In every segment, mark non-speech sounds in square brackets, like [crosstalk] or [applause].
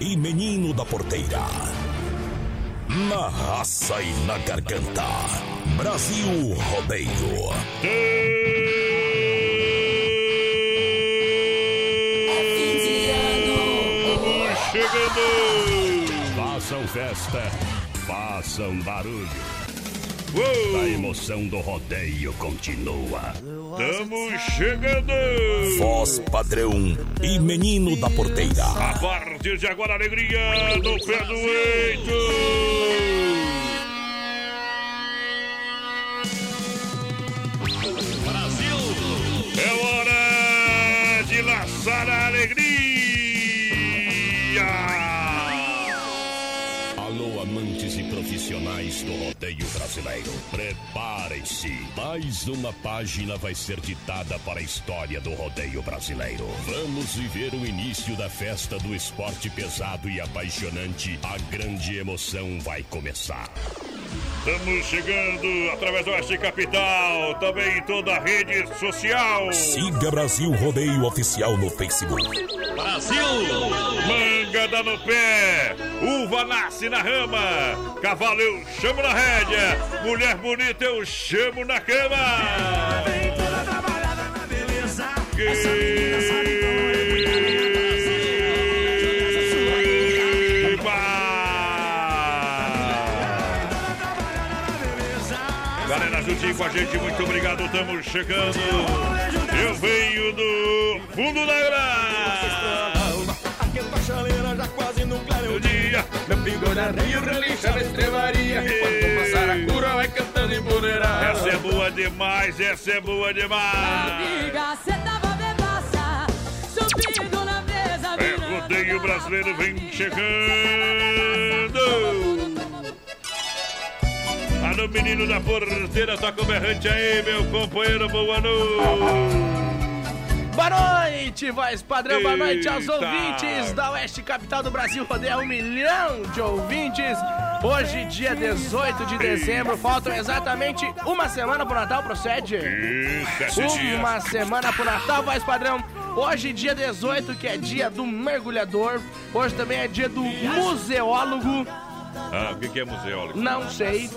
e Menino da Porteira. Na raça e na garganta. Brasil Rodeio. chegando! Façam festa, façam barulho. Uou! A emoção do rodeio continua. Estamos chegando! Voz padrão e menino da porteira. A partir de agora, alegria no pé do eito! Rodeio brasileiro. Preparem-se. Mais uma página vai ser ditada para a história do rodeio brasileiro. Vamos viver o início da festa do esporte pesado e apaixonante. A grande emoção vai começar. Estamos chegando através do Oeste Capital, também em toda a rede social. Siga Brasil Rodeio Oficial no Facebook. Brasil! Manga dá no pé, uva nasce na rama, cavalo eu chamo na rédea, mulher bonita eu chamo na cama. Vem toda trabalhada na beleza. Essa menina sabe juntinho com a gente, muito obrigado, estamos chegando. Eu venho do fundo da grama. Chaleira já quase no claro O dia Meu pingo na rio relincha na estrevaria. Enquanto passar a cura vai cantando empoderado. Essa é boa demais, essa é boa demais. Amiga, cê tava bebaça, subindo na mesa, É, virando rodeio brasileiro vem chegando. Alô, menino da porteira, toca o berrante aí, meu companheiro, boa noite. Boa noite, voz padrão, boa noite aos Eita. ouvintes da Oeste Capital do Brasil, rodeia um milhão de ouvintes. Hoje, dia 18 de dezembro, faltam exatamente uma semana pro Natal, procede? Uma semana pro Natal, voz padrão. Hoje, dia 18, que é dia do mergulhador. Hoje também é dia do museólogo. Ah, o que que é museólogo? Não sei.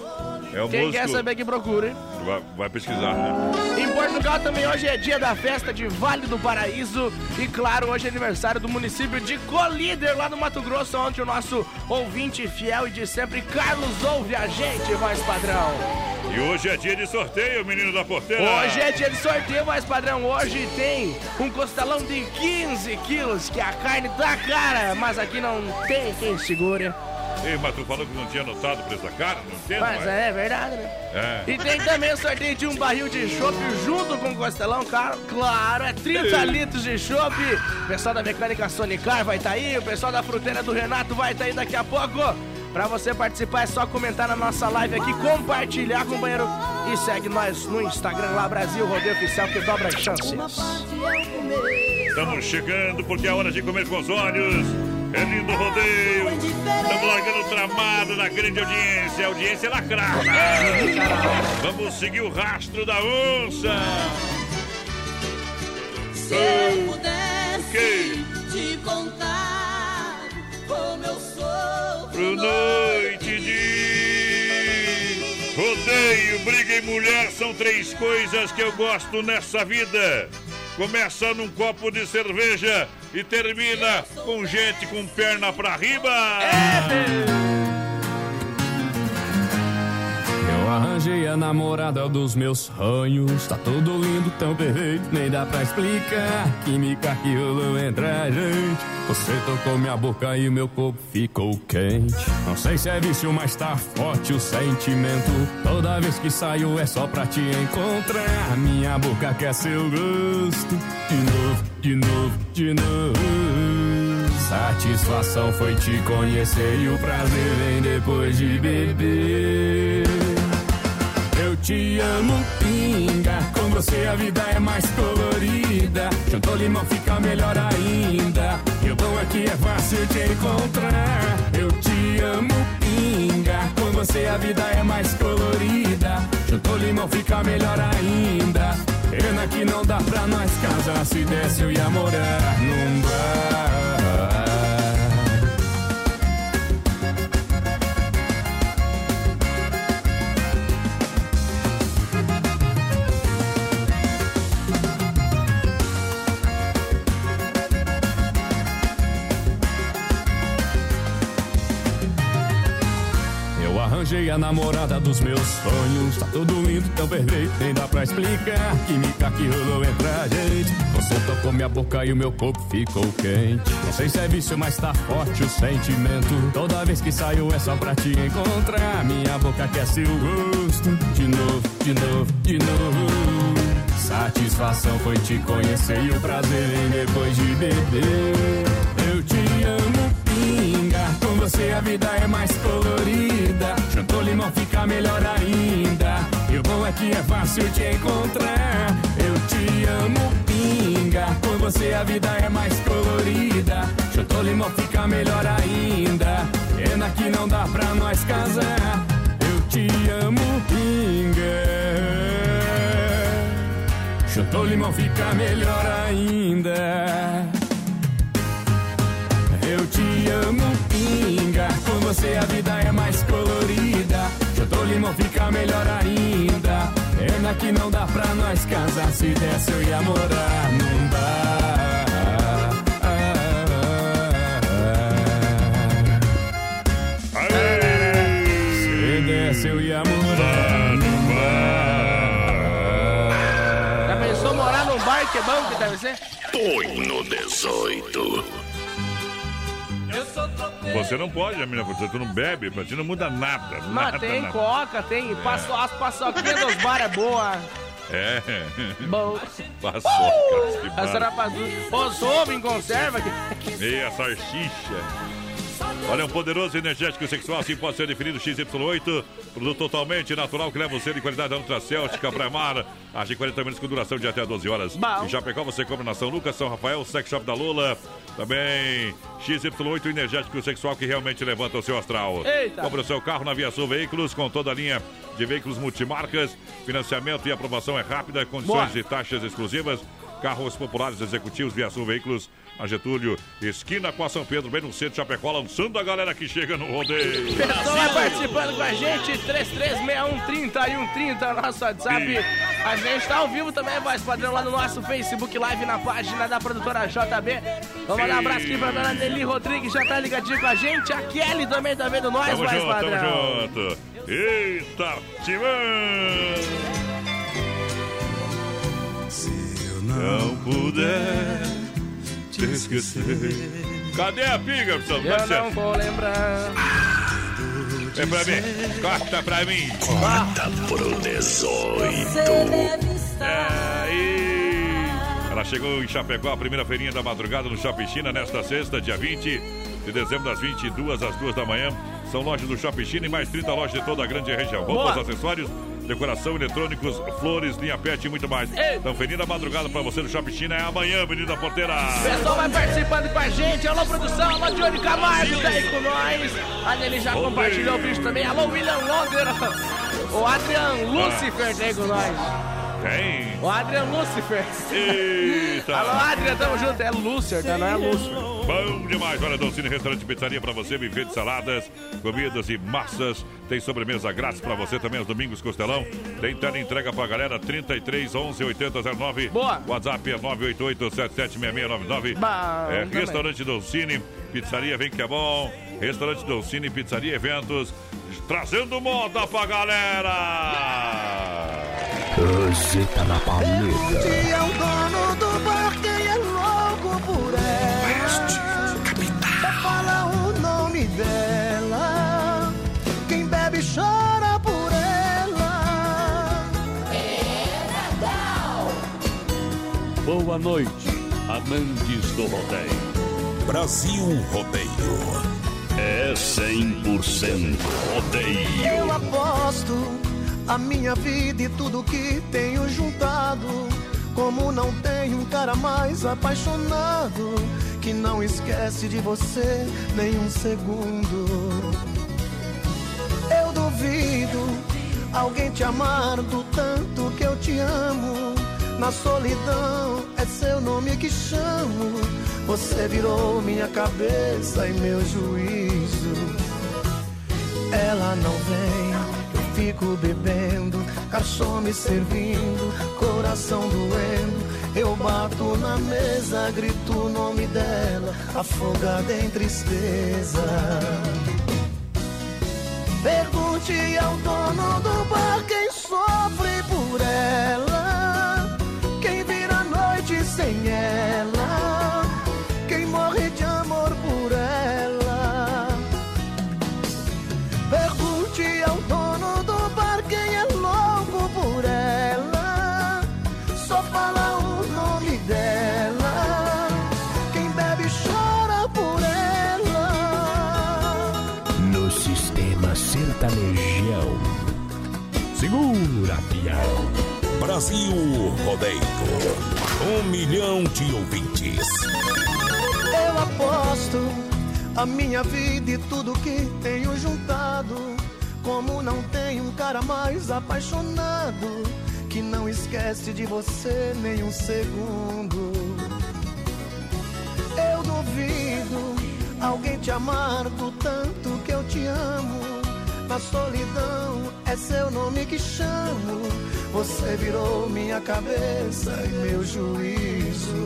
É Quem músico. quer saber que procure. Vai, vai pesquisar, né? Em Portugal também hoje é dia da festa de Vale do Paraíso e claro, hoje é aniversário do município de Colíder, lá no Mato Grosso, onde o nosso ouvinte fiel e de sempre, Carlos, ouve a gente, voz padrão. E hoje é dia de sorteio, menino da porteira. Hoje é dia de sorteio, voz padrão. Hoje tem um costelão de 15 quilos, que é a carne da cara, mas aqui não tem quem segure. Ei, mas tu falou que não tinha anotado o preço da cara? Não entendo, Mas é verdade, né? É. E tem também o sorteio de um barril de chopp junto com o costelão, cara. Claro, é 30 litros de chopp. O pessoal da mecânica Sonicar vai estar aí, o pessoal da fruteira do Renato vai estar aí daqui a pouco. Pra você participar é só comentar na nossa live aqui, compartilhar, companheiro. E segue nós no Instagram lá, Brasil Rodeio Oficial, que dobra as chances. Estamos chegando porque é hora de comer com os olhos. É lindo rodeio. Estamos largando o tramado na grande audiência. A audiência é lacrada. Vamos seguir o rastro da onça. Se eu pudesse quê? te contar como eu sou Pro noite de rodeio, briga e mulher são três coisas que eu gosto nessa vida. Começa num copo de cerveja e termina com gente com perna pra riba. Eu arranjei a namorada dos meus sonhos. Tá tudo lindo, tão perfeito, nem dá pra explicar. Química que rolou entre a gente. Você tocou minha boca e meu corpo ficou quente. Não sei se é vício, mas tá forte o sentimento. Toda vez que saio é só pra te encontrar. Minha boca quer seu gosto. De novo, de novo, de novo. Satisfação foi te conhecer e o prazer vem depois de beber. Te amo, pinga. Com você a vida é mais colorida. Juntou limão fica melhor ainda. E o bom é que é fácil de encontrar. Eu te amo, pinga. Com você a vida é mais colorida. Juntou limão fica melhor ainda. Pena que não dá pra nós casar. Se desse eu ia morar num bar. Arranjei a namorada dos meus sonhos. Tá tudo lindo, tão perfeito, nem dá pra explicar. Química que rolou entre a gente. Você tocou minha boca e o meu corpo ficou quente. Não sei se é vício, mas tá forte o sentimento. Toda vez que saio é só pra te encontrar. Minha boca aquece o gosto. De novo, de novo, de novo. Satisfação foi te conhecer e o prazer em depois de beber. Eu te amo, pinga. Com você a vida é mais colorida. Juntou limão fica melhor ainda. E o bom é que é fácil te encontrar. Eu te amo, pinga. Com você a vida é mais colorida. Juntou limão fica melhor ainda. Pena que não dá pra nós casar. Eu te amo, pinga. Chutou limão fica melhor ainda. Eu te amo, você a vida é mais colorida. Chutou limão fica melhor ainda. Pena que não dá pra nós casar. Se desse eu ia morar, não dá. Se desse eu ia morar, não dá. Já pensou morar num bar que é bom que deve ser? Põe no 18. Você não pode, menina, porque tu não bebe, pra ti não muda nada. Mas nada, tem nada. coca, tem passo, as paçoquinhas dos bar é boa. É. Bom. Passocas, que As rapaduras. Os em conserva. que- Meia salsicha. Olha, um poderoso energético sexual, assim pode ser definido XY8. Produto totalmente natural que leva o selo de qualidade da Nutracéltica para mar. Age 40 minutos com duração de até 12 horas. Bom. Em Chapecó você compra na São Lucas, São Rafael, Sex Shop da Lula. Também XY8 energético sexual que realmente levanta o seu astral. Eita. Compre o seu carro na Via Sul Veículos com toda a linha de veículos multimarcas. Financiamento e aprovação é rápida, condições Boa. e taxas exclusivas. Carros populares executivos Via Sul Veículos, a Getúlio, esquina com a São Pedro, bem no centro de Chapecó, lançando a galera que chega no rodeio. Pessoal vai participando com a gente, 336130 e 130, nosso WhatsApp. A gente tá ao vivo também, voz padrão, lá no nosso Facebook Live, na página da produtora JB. Vamos mandar um abraço aqui pra dona Nelly Rodrigues, já tá ligadinho com a gente. A Kelly também tá vendo nós, Tamo voz junto, tamo padrão. junto. Eita, Timão! Não puder te esquecer. Cadê a pinga, professor? Eu Vai ser. não vou lembrar. É pra mim. Corta pra mim. Corta pro 18. Você deve estar. Aí. Ela chegou em Chapecó, a primeira feirinha da madrugada no Shopping China, nesta sexta, dia 20 de dezembro, das 22 às 2 da manhã. São lojas do Shopping China e mais 30 lojas de toda a grande região. Roupas, acessórios, decoração, eletrônicos, flores, linha pet e muito mais. Ei. Então, feirinha da madrugada pra você no Shopping China é amanhã, Menina Porteira. Pessoal vai participando com a gente. Alô, produção. Alô, Johnny Camargo, tá aí com nós. A Nelly já compartilhou o vídeo também. Alô, William Londer. O Adrian Lucifer tá aí com nós. Tem. O Adrian Lucifer. Eita. Alô, Adrian, tamo junto. É Lúcifer, tá? Não é Lúcifer. Bom demais, olha, Doncini Restaurante Pizzaria pra você, buffet de saladas, comidas e massas. Tem sobremesa grátis pra você também aos domingos, Costelão. Tem tela entrega pra galera, 33 11 80 09. Boa. WhatsApp é 988 776699. Bom, É, também. restaurante Doncini, pizzaria, vem que é bom. Restaurante Doncini, pizzaria, eventos, trazendo moda pra galera. Roseta na paleta. E é o dono do bar, quem é louco por ela. Só fala o nome dela. Quem bebe chora por ela. Boa noite, amantes do rodeio. Brasil Rodeio. É 100% rodeio. Eu aposto a minha vida e tudo que tenho juntado. Como não tem um cara mais apaixonado que não esquece de você nem um segundo. Eu duvido alguém te amar do tanto que eu te amo. Na solidão é seu nome que chamo. Você virou minha cabeça e meu juízo. Ela não vem, eu fico bebendo, garçom me servindo, coração doendo. Eu bato na mesa, grito o nome dela, afogada em tristeza. Pergunte ao dono do bar quem sofre por ela, sem ela, quem morre de amor por ela. Pergunte ao dono do bar quem é louco por ela, só fala o nome dela, quem bebe chora por ela. No sistema sertanejão. Segura, pião. Brasil Rodeio. Um milhão de ouvintes. Eu aposto a minha vida e tudo que tenho juntado. Como não tem um cara mais apaixonado que não esquece de você nem um segundo. Eu duvido alguém te amar do tanto que eu te amo. Na solidão é seu nome que chamo. Você virou minha cabeça e meu juízo.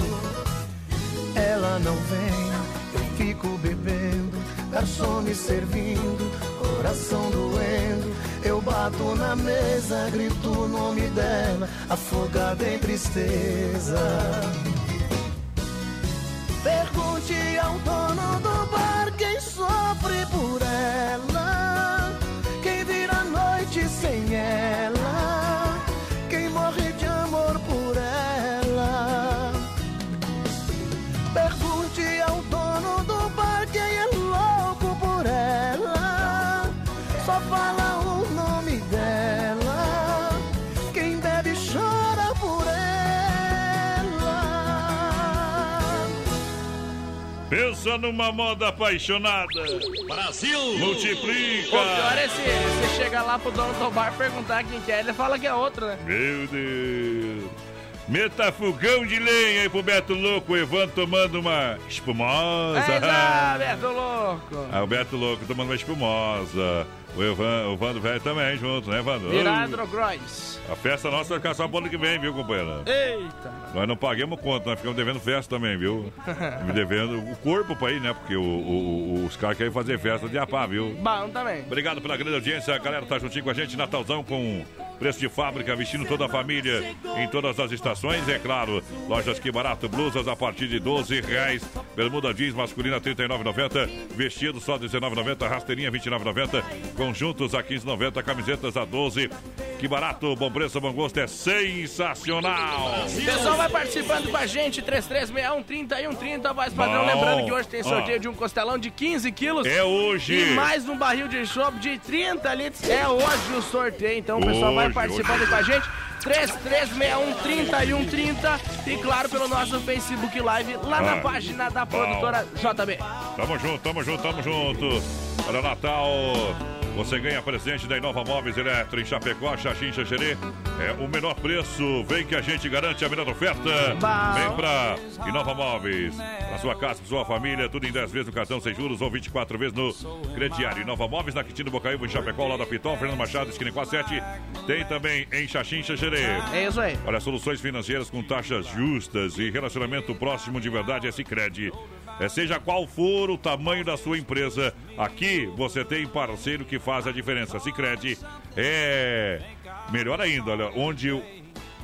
Ela não vem, eu fico bebendo, garçom me servindo, coração doendo. Eu bato na mesa, grito o nome dela, afogada em tristeza. Pergunte ao dono Pensa numa moda apaixonada. Brasil! Multiplica! O pior é se você chega lá pro dono do bar perguntar quem que é, ele fala que é outro, né? Meu Deus! Meta fogão de lenha aí pro Beto Louco, o Evandro tomando uma espumosa. É, [laughs] Beto Louco. Ah, o Beto Louco tomando uma espumosa. O Evan, o Vando velho também junto, né, Vando? Virado Grois. A festa nossa vai ficar só pro ano que vem, viu, companheira? Eita. Nós não pagamos conta, nós ficamos devendo festa também, viu? [laughs] Me devendo o corpo pra ir, né? Porque o- o- os caras querem fazer festa de apá, viu? Bom também. Obrigado pela grande audiência, a galera tá juntinho com a gente, Natalzão com preço de fábrica, vestindo toda a família em todas as estações, é claro. Lojas que barato, blusas a partir de 12 reais, bermuda jeans masculina 39,90, vestido só 19,90, rasteirinha 29,90, conjuntos a 15,90, camisetas a 12. Que barato, bom preço, bom gosto, é sensacional. O pessoal vai participando com a gente, 3361 3130, voz padrão. Bom. Lembrando que hoje tem sorteio Ó. de um costelão de 15 quilos. É hoje. E mais um barril de chopp de 30 litros. É hoje o sorteio, então o pessoal vai participando com a gente. 3361 3130 e claro pelo nosso Facebook Live lá na Ah. página da Bom. produtora JB. Tamo junto, tamo junto, tamo junto. Olha, Natal, você ganha presente da Inova Móveis Eletro em Chapecó, Xaxim, Xaxerê. É o menor preço. Vem que a gente garante a melhor oferta. Vem pra Inova Móveis. Na sua casa, pra sua família, tudo em 10 vezes no cartão sem juros ou 24 vezes no crediário. Inova Móveis na Quitino Bocaíba, em Chapecó, lá da Pitol, Fernando Machado, esquina 47. Tem também em Xaxim, Xaxerê. É isso aí. Olha, soluções financeiras com taxas justas e relacionamento próximo de verdade é Sicredi. É, seja qual for o tamanho da sua empresa, aqui você tem parceiro que faz a diferença. Sicredi é melhor ainda, olha, onde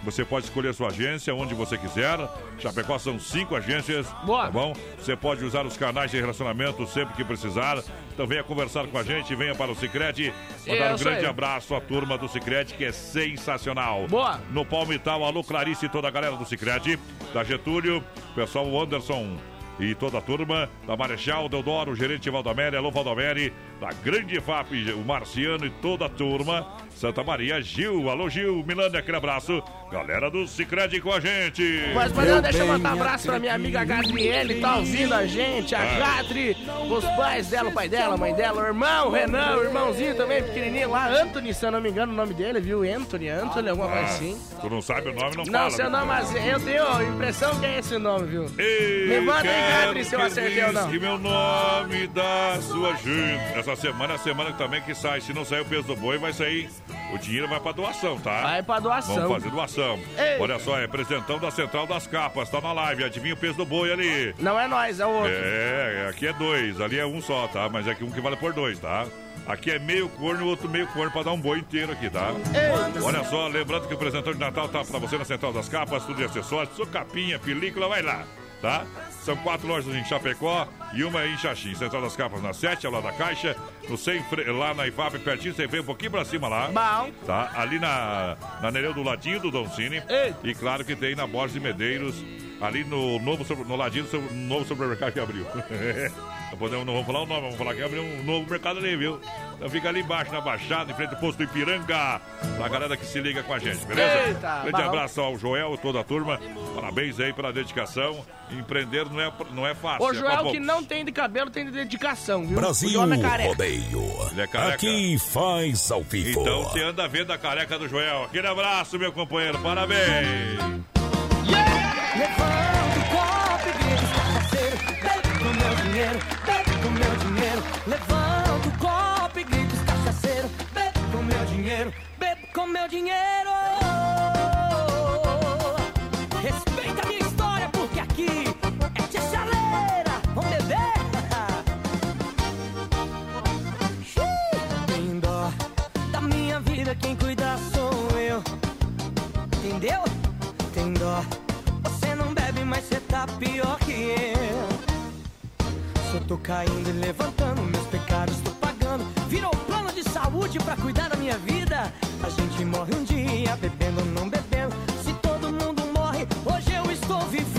você pode escolher a sua agência onde você quiser. Chapecó são cinco agências. Boa. Tá bom? Você pode usar os canais de relacionamento sempre que precisar. Então venha conversar com a gente, venha para o Sicredi. Mandar um Isso grande abraço à turma do Sicredi que é sensacional. Boa. No Palmital, alô Clarice e toda a galera do Cicred, da Getúlio, pessoal Anderson e toda a turma, da Marechal, Deodoro, gerente Valdomere, alô Valdomere, da Grande FAP, o Marciano e toda a turma, Santa Maria, Gil, alô Gil, Milânia, aquele abraço, galera do Cicred com a gente. Mas, padrão, deixa eu mandar um abraço pra minha amiga Gabriele, tá ouvindo a gente, a Ah. Gadri, os pais dela, o pai dela, a mãe dela, o irmão, o Renan, o irmãozinho também, pequenininho lá, Anthony, se eu não me engano o nome dele, viu? Anthony, Anthony, alguma coisa assim. Tu não sabe o nome, não, Não, fala. seu meu nome, mas eu tenho a impressão que é esse nome, viu? Ei, Me manda aí, Gadri, se eu acertei ou não. meu nome da sua gente. Essa semana a semana também que sai. Se não sair o peso do boi, vai sair O dinheiro vai pra doação, tá? Vai pra doação. Vamos fazer doação. Ei. Olha só, é representante da Central das Capas, tá na live. Adivinha o peso do boi ali? Não é nós, é o outro. É, aqui é dois, ali é um só, tá? Mas é aqui um que vale por dois, tá? Aqui é meio corno, o outro meio corno pra dar um boi inteiro aqui, tá? Olha só, lembrando que o presentão de Natal tá pra você na Central das Capas, tudo de acessórios, sua capinha, película, vai lá, tá? São quatro lojas em Chapecó e uma em Xaxim. Central das Capas na 7, ao lado da Caixa. No sem. Lá na IFAP, pertinho, você vem um pouquinho pra cima lá. Bom. Tá? Ali na, na Nereu do ladinho do Don Cine. Ei. E claro que tem na Borges de Medeiros, ali no, novo, no ladinho do novo supermercado que abriu. [laughs] não, podemos, não vamos falar o nome, vamos falar que abriu um novo mercado ali, viu? Então fica ali embaixo, na Baixada, em frente ao posto Ipiranga. A galera que se liga com a gente, beleza? Eita, Grande bom. abraço ao Joel e toda a turma. Parabéns aí pela dedicação. Empreender não é, não é fácil. O é pra Joel que poucos. não tem de cabelo tem de dedicação, viu? Brasil é careca. Rodeio. Ele é careca. Aqui faz ao vivo. Então você anda vendo a careca do Joel. Aquele abraço, meu companheiro. Parabéns. Levanta dinheiro, bebe com meu dinheiro. Levanta o copo e grita, cachaceiro, bebe com meu dinheiro, bebe com meu dinheiro. Respeita a minha história, porque aqui é tia chaleira. Vamos beber? Tem dó da minha vida, quem cuida sou eu. Entendeu? Tem dó. Você não bebe, mas você tá pior tô caindo e levantando, meus pecados tô pagando. Virou plano de saúde pra cuidar da minha vida. A gente morre um dia, bebendo ou não bebendo. Se todo mundo morre, hoje eu estou vivendo.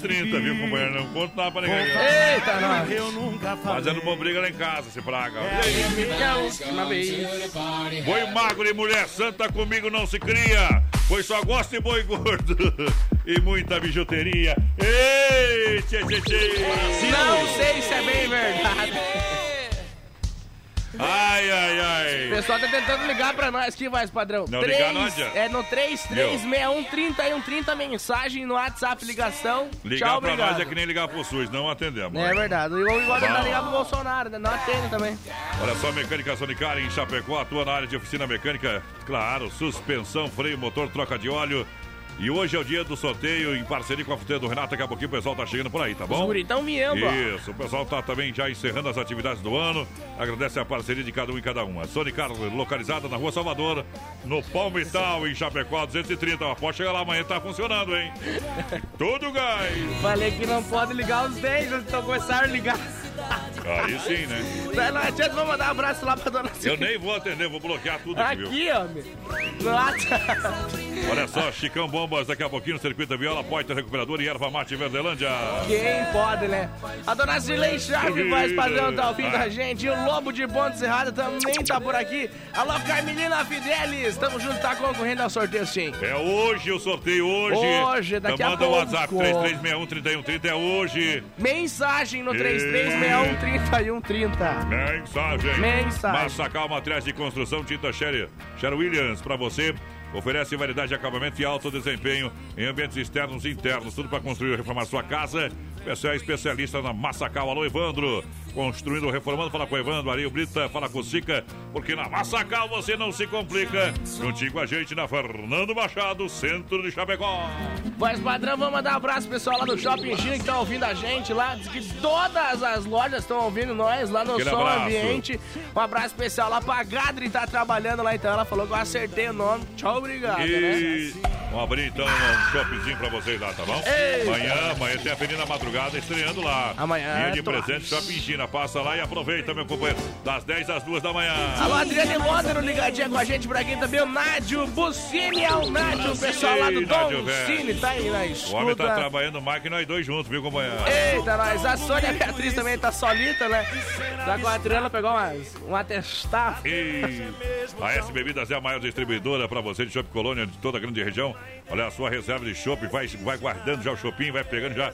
30, viu, companheiro? Não conta nada pra ninguém. Eita, nós. Eu nunca falei. Fazendo uma briga lá em casa, esse praga. É a última vez. Boi magro e mulher santa comigo não se cria, pois só gosto de boi gordo [laughs] e muita bijuteria. Ei, tchê, tchê, tchê. Não sei se é bem verdade. Ai, ai, O ai. pessoal tá tentando ligar pra nós aqui, mais padrão. Não, Três- ligar não adianta. É no 336130 mensagem no WhatsApp, ligação. Ligar Tchau, pra obrigado. nós é que nem ligar pro SUS, não atendemos. É verdade. Igual, igual tentar ligar pro Bolsonaro, né? Não atende também. Olha só, Mecânica Sonicar em Chapecó, atua na área de oficina mecânica, claro, suspensão, freio, motor, troca de óleo. E hoje é o dia do sorteio em parceria com a fruteira do Renato. Daqui a pouquinho o pessoal tá chegando por aí, tá bom? guri tão vindo, ó. Isso, o pessoal tá também já encerrando as atividades do ano. Agradece a parceria de cada um e cada uma. Sonicar localizada na Rua Salvador, no Palmital, em Chapecó, 230. Ó, Pode chegar lá amanhã, tá funcionando, hein? [laughs] Todo gás. Falei que não pode ligar os 10, então começaram a ligar. Aí sim, né? Não, não adianta, vamos mandar um abraço lá pra dona Eu nem vou atender, vou bloquear tudo aqui, viu? Aqui, homem. WhatsApp. Olha só, Chicão Bombas, daqui a pouquinho no Circuito da Viola, Poiter Recuperador e Erva Mate Verdelândia. Quem pode, né? A dona Zilei Chave, voz padrão, tá ouvindo a gente. E o Lobo de Ponte Serrada também tá por aqui. Alô, Carmelina Fidelis. Tamo junto, tá concorrendo ao sorteio sim. É hoje o sorteio, hoje. Hoje, daqui então a manda pouco. o WhatsApp 3361-3130, é hoje. Mensagem no 3361-3130. Mensagem. Mensagem. Massacal Materiais de Construção, tinta Sherry, Sherry Williams, pra você. Oferece variedade de acabamento e alto desempenho em ambientes externos e internos. Tudo para construir ou reformar sua casa. Você é especialista na Massacal. Alô, Evandro. Construindo reformando, fala com o Evandro. Areio Brita, fala com o Sica. Porque na Massacal você não se complica. Juntinho com a gente na Fernando Machado, centro de Chapecó. Voz padrão, vamos mandar um abraço pessoal lá do Shopping China que tá ouvindo a gente lá. Diz que todas as lojas estão ouvindo nós lá no Aquele Som abraço. Ambiente. Um abraço especial lá pra Gadri, tá trabalhando lá então. Ela falou que eu acertei o nome. Tchau, obrigado, né? E vamos abrir então um shoppingzinho pra vocês lá, tá bom? Eita. Amanhã, amanhã tem a Avenida Madrugada estreando lá. Amanhã Linha é de presente Shopping China. Passa lá e aproveita, meu companheiro. Das 10 às 2 da manhã. Alô, Adriane Módero, ligadinha com a gente por aqui também. O Nádio Bucini é o Nádio, o pessoal lá do Nádio, Dom. Cine, tá aí na O homem tá escuta. trabalhando mais que nós dois juntos, viu, companheiro? Eita, nós. A Sônia Beatriz também tá solita, né? Tá com a Adriana, pegou umas, um atestado. E a S Bebidas é a maior distribuidora para você de Chopp Colônia de toda a grande região. Olha a sua reserva de chopp, vai, vai guardando já o chopinho, vai pegando já.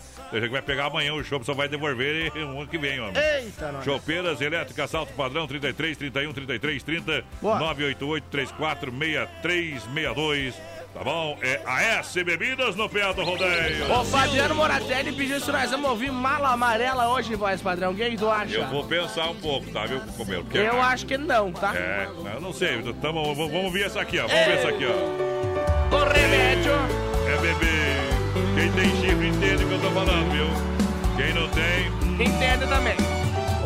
Vai pegar amanhã o chopp, só vai devolver um ano que vem, homem. Eita, nós. Chopeiras elétricas, salto padrão 33 31 33 30 Boa. 988 34 6362. Tá bom? É a S Bebidas no pé do rodeio. O Fabiano Moratelli pediu se nós vamos ouvir Mala Amarela hoje, voz padrão. O que tu acha? Eu vou pensar um pouco, tá, viu, companheiro? Porque- Eu acho que não, tá? É, eu não sei. Tamo, vamos vamos ver essa aqui, ó. Vamos ver essa aqui, ó. O remédio. É bebê. Quem tem chifre entende o que eu tô falando, viu? Quem não tem. Entende também.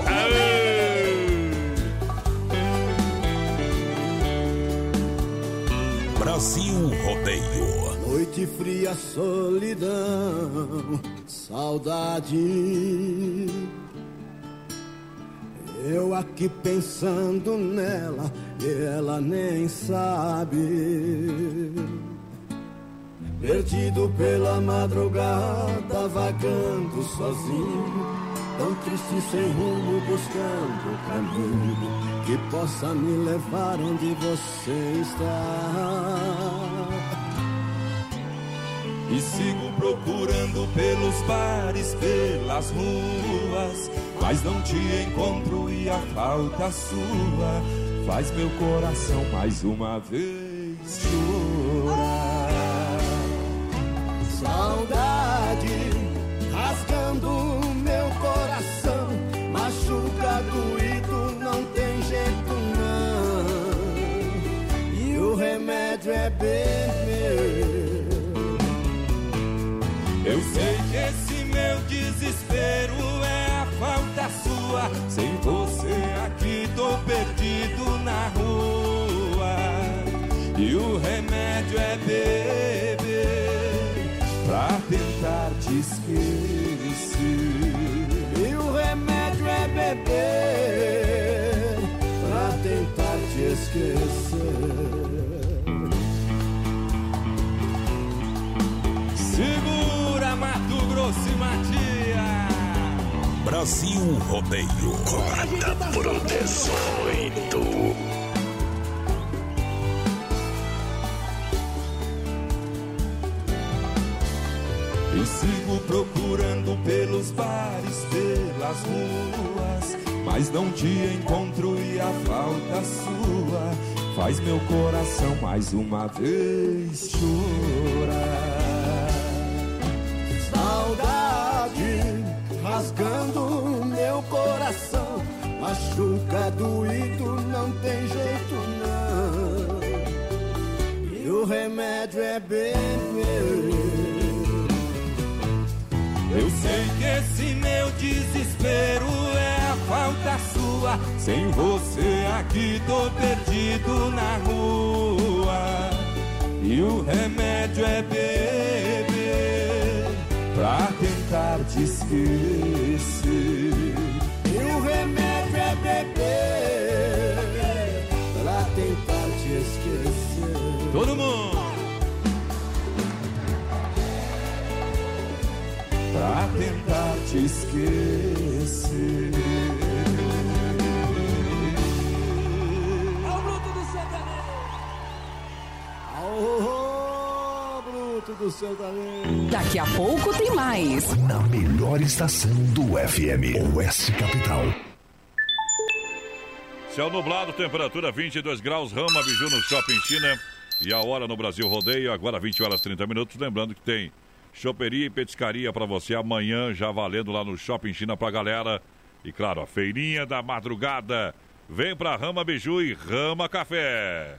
Aê! Brasil Rodeio. Noite fria, solidão, saudade. Eu aqui pensando nela e ela nem sabe. Perdido pela madrugada, vagando sozinho, tão triste sem rumo, buscando o caminho que possa me levar onde você está. E sigo procurando pelos bares, pelas ruas, mas não te encontro e a falta sua faz meu coração mais uma vez chorar. Saudade rasgando meu coração, machuca doído, não tem jeito não. E o remédio é beber. Eu sei que esse meu desespero é a falta sua. Sem você aqui tô perdido na rua. E o remédio é beber tentar te esquecer. E o remédio é beber pra tentar te esquecer. Segura Mato Grosso e Matias. Brasil Rodeio. Comanda por 18. E sigo procurando pelos bares, pelas ruas, mas não te encontro e a falta sua faz meu coração mais uma vez chorar. Saudade rasgando meu coração, machuca doído, não tem jeito não. E o remédio é beber. Eu sei que esse meu desespero é a falta sua. Sem você aqui tô perdido na rua. E o remédio é beber pra tentar te esquecer. E o remédio é beber pra tentar te esquecer. Todo mundo! Pra tentar te esquecer. Ao bruto do sertanejo! Ao bruto do sertanejo! Daqui a pouco tem mais. Na melhor estação do FM, Oeste Capital. Céu nublado, temperatura 22 graus, Rama Biju no Shopping China. E a hora no Brasil Rodeio, agora 20 horas 30 minutos. Lembrando que tem choperia e petiscaria para você amanhã, já valendo lá no Shopping China pra galera. E claro, a feirinha da madrugada. Vem pra Rama Biju e Rama Café.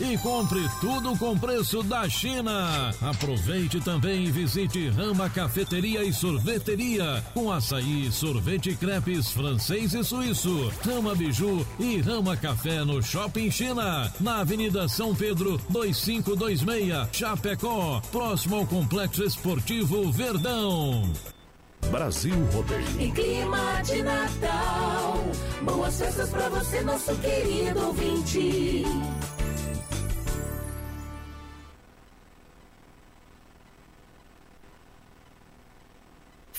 e compre tudo com preço da China. Aproveite também e visite Rama Cafeteria e Sorveteria com açaí, sorvete e crepes francês e suíço. Rama Biju e Rama Café no Shopping China, na Avenida São Pedro 2526, Chapecó, próximo ao Complexo Esportivo Verdão. Brasil Rodeio. Em clima de Natal, boas festas pra você, nosso querido ouvinte.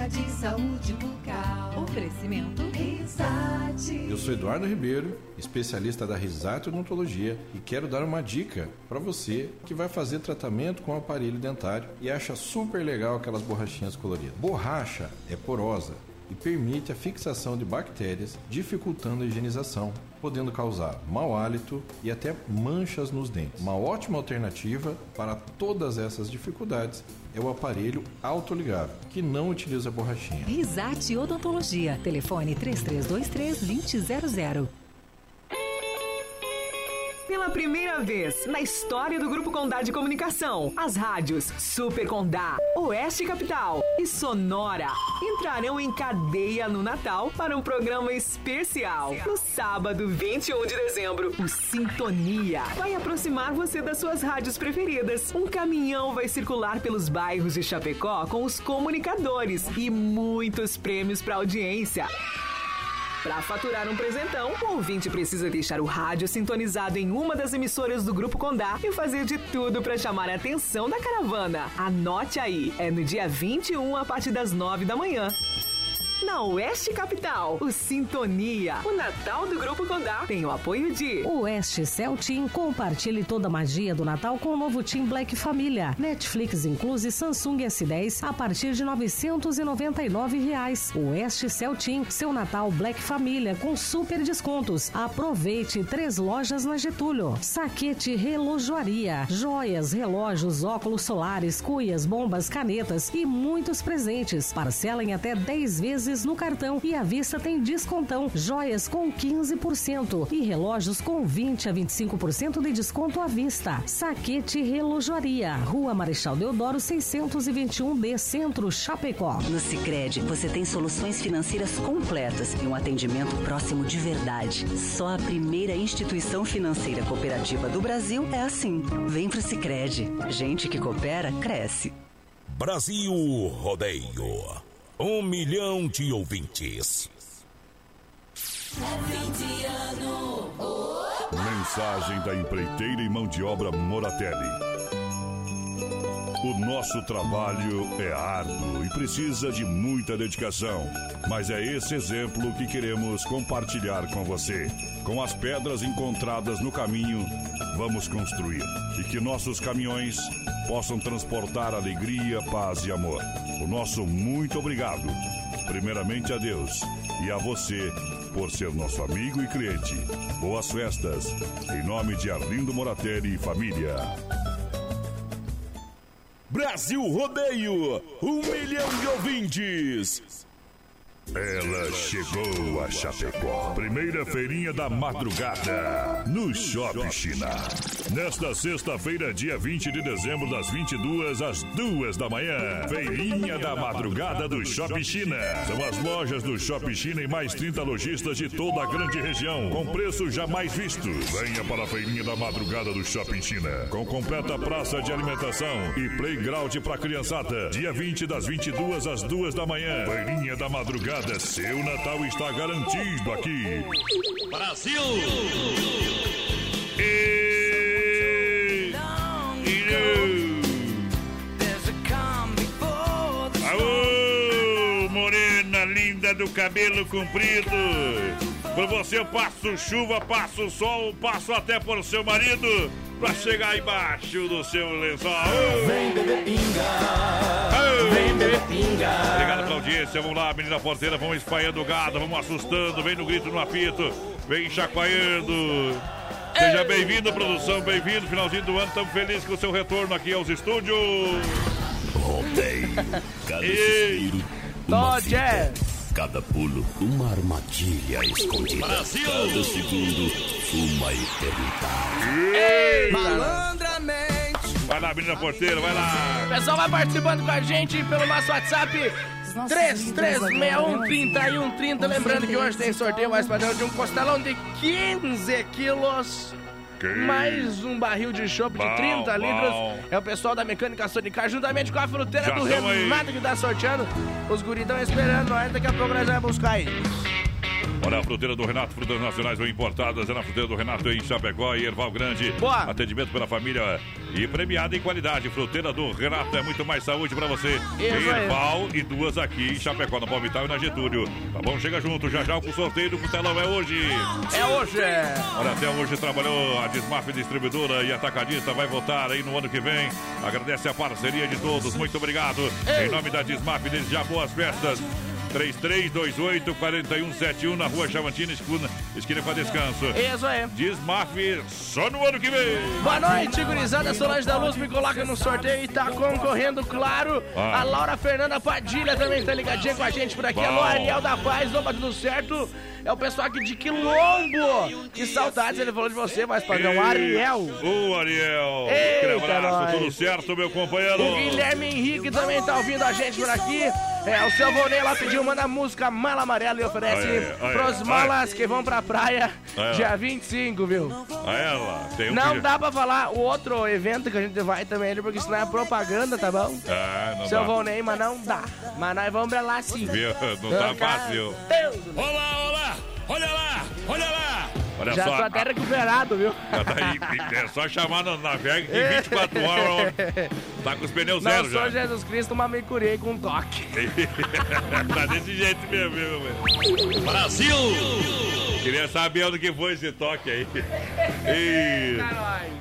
Dica de saúde bucal. Oferecimento Risate. Eu sou Eduardo Ribeiro, especialista da Risate Odontologia e quero dar uma dica para você que vai fazer tratamento com aparelho dentário e acha super legal aquelas borrachinhas coloridas. Borracha é porosa e permite a fixação de bactérias, dificultando a higienização, podendo causar mau hálito e até manchas nos dentes. Uma ótima alternativa para todas essas dificuldades é o aparelho autoligável, que não utiliza borrachinha. Risate Odontologia. Telefone 3323 2000. Pela primeira vez na história do Grupo Condá de Comunicação, as rádios Super Condá, Oeste Capital e Sonora entrarão em cadeia no Natal para um programa especial. No sábado, 21 de dezembro, o Sintonia vai aproximar você das suas rádios preferidas. Um caminhão vai circular pelos bairros de Chapecó com os comunicadores e muitos prêmios para audiência. Para faturar um presentão, o ouvinte precisa deixar o rádio sintonizado em uma das emissoras do Grupo Condá e fazer de tudo para chamar a atenção da caravana. Anote aí, é no dia 21 a partir das 9 da manhã. Na Oeste Capital, o Sintonia, o Natal do Grupo Condá, tem o apoio de Oeste Cell Team. Compartilhe toda a magia do Natal com o novo Team Black Família. Netflix incluse Samsung S10 a partir de 999 reais. Oeste Team, seu Natal Black Família com super descontos. Aproveite três lojas na Getúlio. Saquete Relojoaria, joias, relógios, óculos solares, cuias, bombas, canetas e muitos presentes. Parcela em até 10 vezes no cartão e à vista tem descontão. Joias com 15% e relógios com 20 a 25% de desconto à vista. Saquete Relojoaria, Rua Marechal Deodoro 621D, Centro Chapecó. No Sicredi você tem soluções financeiras completas e um atendimento próximo de verdade. Só a primeira instituição financeira cooperativa do Brasil é assim. Vem pro Sicredi. Gente que coopera cresce. Brasil Rodeio. Um milhão de ouvintes. Mensagem da empreiteira e mão de obra Moratelli. O nosso trabalho é árduo e precisa de muita dedicação, mas é esse exemplo que queremos compartilhar com você. Com as pedras encontradas no caminho, vamos construir e que nossos caminhões possam transportar alegria, paz e amor. O nosso muito obrigado, primeiramente a Deus e a você por ser nosso amigo e cliente. Boas festas, em nome de Arlindo Moratelli e família. Brasil Rodeio, um milhão de ouvintes. Ela chegou a Chapecó. Primeira feirinha da madrugada no Shopping China. Nesta sexta-feira, dia 20 de dezembro, das 22 às 2 da manhã. Feirinha da madrugada do Shopping China. São as lojas do Shopping China e mais 30 lojistas de toda a grande região, com preços jamais vistos. Venha para a feirinha da madrugada do Shopping China, com completa praça de alimentação e playground para criançada. Dia 20 das 22 às 2 da manhã. Feirinha da madrugada seu Natal está garantido aqui. Brasil! E... Aô, morena linda do cabelo comprido. Por você passo chuva, passo sol, passo até por seu marido pra chegar embaixo do seu lençol. Vem beber pinga, vem beber pinga. Obrigado pela audiência, vamos lá, menina porteira, vamos espalhando o gado, vamos assustando, vem no grito, no apito, vem chacoalhando. Seja bem-vindo, produção, bem-vindo. Finalzinho do ano, estamos felizes com o seu retorno aqui aos estúdios. Rodeio, cada suspiro, uma fita, cada pulo, uma armadilha escondida. Brasil. Cada segundo, uma eternidade. Ei, Malandramente. Vai lá, menina porteira, vai lá. O pessoal vai participando com a gente pelo nosso WhatsApp 33613130. Lembrando que hoje tem sorteio mais padrão de um costelão de 15 quilos. Mais um barril de chopp de Bom, 30 bom. litros. É o pessoal da Mecânica Sonicar, juntamente com a fruteira Já do tamo aí. Renato que tá sorteando. Os guris estão esperando nós, daqui a pouco nós vamos buscar aí. Olha a fruteira do Renato, frutas nacionais ou importadas, é na fruteira do Renato em Chapecó e Erval Grande. Boa. Atendimento pela família e premiada em qualidade. Fruteira do Renato é muito mais saúde pra você. Isso. Erval e duas aqui em Chapecó, na Palmital e na Getúlio. Tá bom? Chega junto, já já o sorteio do Costelão é hoje. É hoje. Olha, até hoje trabalhou a Desmaf Distribuidora e Atacadista. Vai voltar aí no ano que vem. Agradece a parceria de todos. Muito obrigado. Em nome da Desmaf, desde já boas festas. 3328-4171 na rua Chavantina, esquina, esquina com a descanso. Isso aí. Desmaf só no ano que vem. Boa noite, gurizada. Solange da Luz me coloca no sorteio e tá concorrendo, claro. Ah. A Laura Fernanda Padilha também tá ligadinha com a gente por aqui. Bom. Alô, Ariel da Paz, opa, tudo certo? É o pessoal aqui de Quilombo. Que saudades ele falou de você, mas padrão, Ariel. Ô, Ariel. Eita, abraço, tudo certo, meu companheiro? O Guilherme Henrique também tá ouvindo a gente por aqui. É, o seu Vonei lá pediu, manda a música Mala Amarela e oferece Aê, aê, pros aê. malas que vão pra praia Aê. dia 25, viu? A ela. Tem um Não que- dá pra falar o outro evento que a gente vai também, porque senão é propaganda, tá bom? Ah, não Seu dá. Volney, mas não dá. Mas nós vamos pra lá sim. Viu? Não tá fácil. Deus. Olá, olha lá, olha lá. Olha Já só. tô até recuperado, viu? Já tá é só chamar na, na em 24 horas tá com os pneus Não zero sou já. Jesus Cristo, mas me curei com um toque. [laughs] tá desse jeito mesmo, viu? Brasil! Queria saber onde que foi esse toque aí. [laughs] E...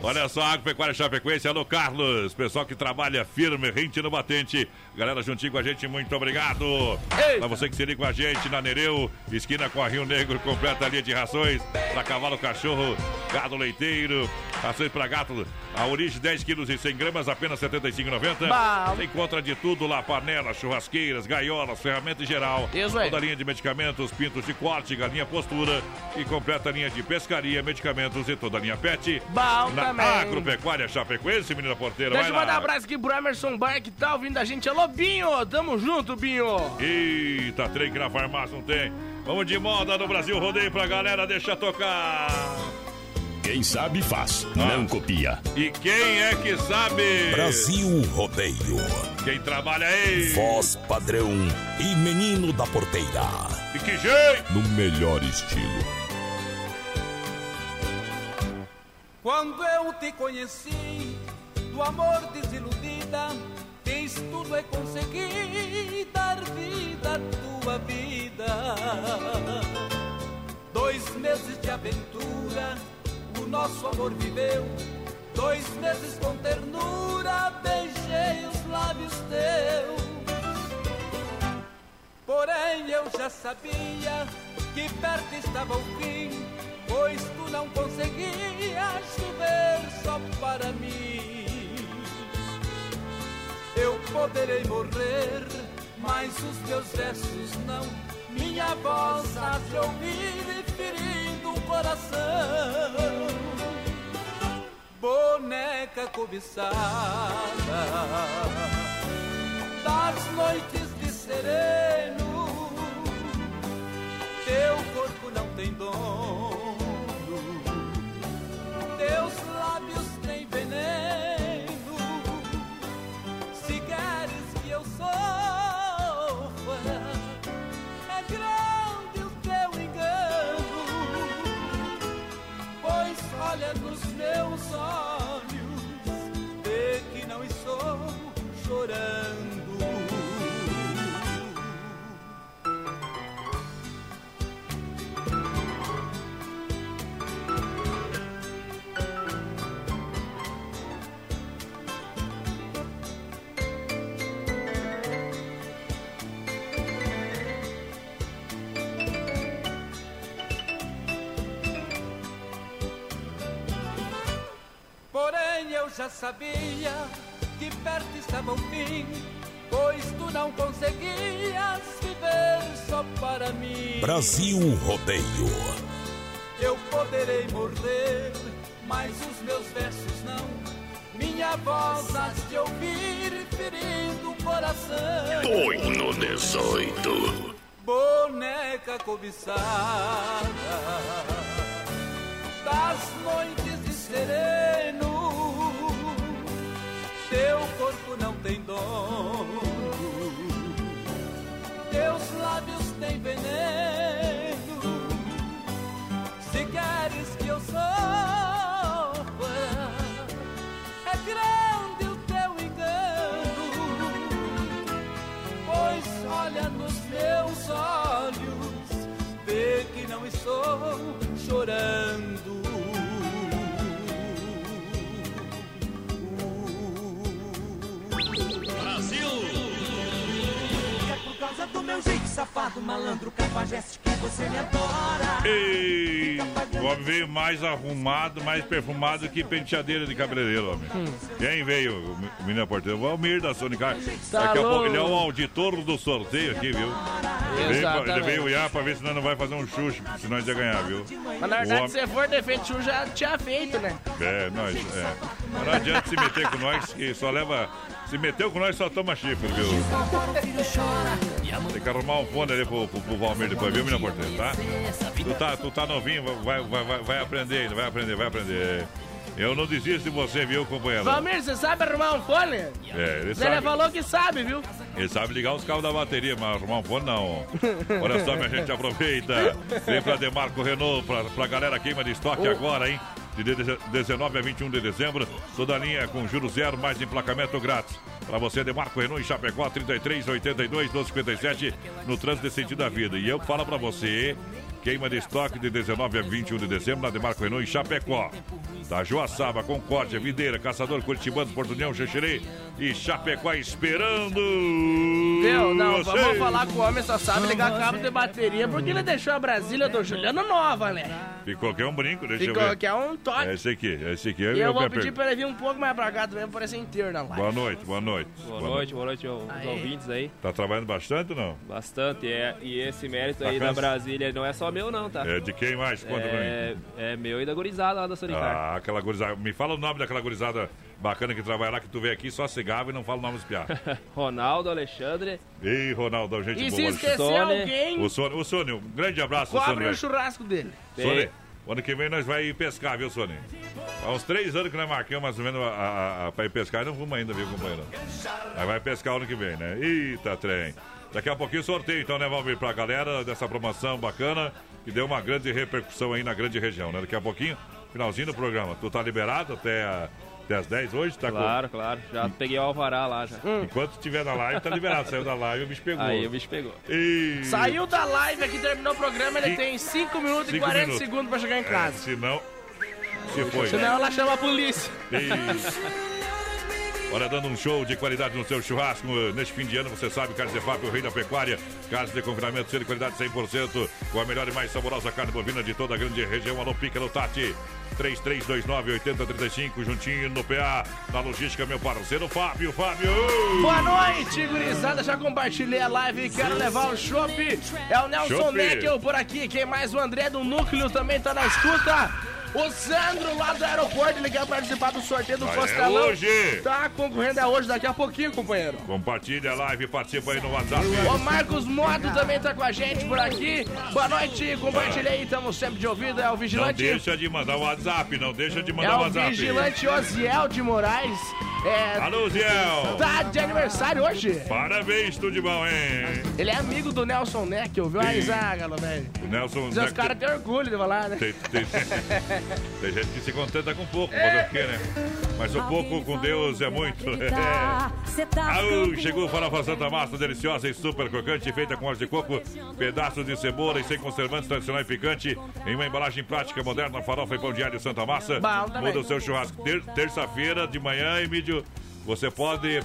Olha só, Agropecuária Chapecoense, alô Carlos, pessoal que trabalha firme, rente no batente. Galera juntinho com a gente, muito obrigado. Pra você que se liga com a gente na Nereu, esquina com a Rio Negro, completa a linha de rações pra cavalo, cachorro, gado leiteiro, rações pra gato, a origem 10 quilos e 100 gramas, apenas R$ 75,90. Bom. Você encontra de tudo lá, panelas, churrasqueiras, gaiolas, ferramentas em geral. Isso aí. Toda a linha de medicamentos, pintos de corte, galinha postura e completa a linha de pescaria, medicamentos e toda a linha pet. Bom na também. Agropecuária Chapecoense, menina porteira, Deixa eu mandar um abraço aqui pro Emerson Bar que tá ouvindo a gente. Alô, Binho! Tamo junto, Binho! Eita, trem que na farmácia não tem. Vamos de moda no Brasil, rodeio pra galera, deixa tocar. Quem sabe faz, Ah. não copia. E quem é que sabe? Brasil Rodeio. Quem trabalha aí? Voz padrão e menino da porteira. De que jeito? No melhor estilo. Quando eu te conheci, do amor desiludida, tens tudo é conseguir dar vida à tua vida. Dois meses de aventura, o nosso amor viveu. Dois meses com ternura, beijei os lábios teus. Porém eu já sabia que perto estava o fim, pois tu não conseguias viver só para mim. Eu poderei morrer, mas os meus versos não. Minha voz há de ouvir ferindo o coração. Boneca cobiçada das noites de sereno, teu corpo não tem dono, teus já sabia que perto estava o fim, pois tu não conseguias viver só para mim. Brasil Rodeio. Eu poderei morrer, mas os meus versos não. Minha voz há de ouvir ferindo o coração. Põe no 18. Boneca cobiçada das noites de sereno, do meu jeito safado, malandro, cafajeste que você me adora. Ei, o homem veio mais arrumado, mais perfumado que penteadeira de cabeleireiro, homem. Hum. Quem veio? O menino porteiro, o Almir da Sonicar. Tá Daqui a pouco ele é o auditor do sorteio aqui, viu? Ele veio, Exatamente. ele veio olhar pra ver se nós não vai fazer um xuxo, se nós ia ganhar, viu? Mas na verdade, homem- se for defeito, já tinha feito, né? É, nós, é. Mas não adianta se meter com nós, que só leva. Se meteu com nós, só toma chifre, viu? Tem que arrumar um fone ali pro, pro, pro Valmir depois, viu, menino porteiro, tá? Tu tá, tu tá novinho, vai, vai, vai, vai aprender ainda, vai aprender, vai aprender. Eu não desisto de você, viu, companheiro? Valmir, você sabe arrumar um fone? É, ele Ele sabe. falou que sabe, viu? Ele sabe ligar os cabos da bateria, mas arrumar um fone não. Olha só, minha gente, aproveita. Vem pra Demarco Renault, pra, pra galera queima de estoque agora, hein? De deze- 19 a 21 de dezembro, toda linha com juros zero, mais emplacamento grátis. Pra você, Demarco Renault em Chapecó, 33, 82, 1257, no trânsito de sentido da vida. E eu falo pra você, queima de estoque de 19 a 21 de dezembro, na Demarco Renault em Chapecó. Da Joaçaba, Concórdia, Videira, Caçador, Curitibano, Porto União, Xexerê e Chapecó esperando. Viu? Não, você. vamos falar com o homem só sabe ligar cabo de bateria porque ele deixou a Brasília do Juliano nova, né? Ficou que é um brinco, deixa Ficou eu ver. que é um toque. É esse aqui, é esse aqui. E eu vou pedir pra ele vir um pouco mais pra cá também pra parecer inteiro na live. Boa noite, boa noite. Boa noite, boa noite aos Aê. ouvintes aí. Tá trabalhando bastante ou não? Bastante, é, e esse mérito Tá aí da cansa- Brasília não é só meu não, tá? É de quem mais? Conta pra é, é meu e da gurizada lá da Sonicar. Ah, aquela gurizada. Me fala o nome daquela gurizada bacana que trabalha lá, que tu vem aqui só cigava e não fala o nome dos piá. [laughs] Ronaldo, Alexandre. Ei, Ronaldão, gente E boa. se esquecer Sônia. alguém, O Sônia, o Sônia, um grande abraço, cobre Sônia. o churrasco dele. Sônia, ano que vem nós vai pescar, viu, Sônia? Há uns três anos que nós marcamos mais ou menos a, a, a, pra ir pescar e não vamos ainda, viu, companheiro? Aí vai pescar ano que vem, né? Eita, trem. Daqui a pouquinho sorteio, então, né, Valmir, pra galera dessa promoção bacana, que deu uma grande repercussão aí na grande região, né? Daqui a pouquinho, finalzinho do programa. Tu tá liberado até a- Até as 10 hoje? Tá Claro, claro. Já peguei o alvará lá já. com... Enquanto estiver na live, tá liberado. Saiu da live, o bicho pegou. Aí o bicho pegou. E... Saiu da live aqui, terminou o programa, ele E- tem 5 minutos e Cinco 40 minutos. segundos pra chegar em É, casa. se não, se foi. Senão ela chama a polícia. Isso. [laughs] Olha, dando um show de qualidade no seu churrasco. Neste fim de ano, você sabe, Carnes de Fábio, o rei da pecuária. Carnes de confinamento, selo de qualidade 100%. Com a melhor e mais saborosa carne bovina de toda a grande região. Alô, pica no Tati. 3329-8035, juntinho no PA. Na logística, meu parceiro Fábio. Fábio! Boa noite, gurizada. Já compartilhei a live e quero levar o chopp. É o Nelson. Neckel por aqui. Quem mais? O André do Núcleo também tá na escuta. O Sandro lá do aeroporto, ele quer participar do sorteio do Ah, é Costelão. hoje. Tá concorrendo é hoje, daqui a pouquinho, companheiro. Compartilha a live, participa aí no WhatsApp. O Marcos Modo também tá com a gente por aqui. Boa noite, compartilha aí, estamos sempre de ouvido. É o Não Vigilante. deixa de mandar o WhatsApp, não deixa de É mandar o o WhatsApp. Vigilante Osiel de Moraes. É, Alô, Ziel! Tá de aniversário hoje. Parabéns, tudo de bom, hein? Ele é amigo do Nelson Neckel, viu? Aí, Sim. Zagalo, velho. Nelson Os Zé- caras têm orgulho de falar, né? Tem, tem, [laughs] tem gente que se contenta com pouco, fazer o quê, né? Mas o pouco com Deus é muito. Au, chegou o farofa Santa Massa, deliciosa e super crocante, feita com óleo de coco, pedaços de cebola e sem conservantes, tradicional e picante, em uma embalagem prática, moderna, farofa e pão de alho Santa Massa. Muda o seu churrasco. Ter- Terça-feira de manhã, Emílio, você pode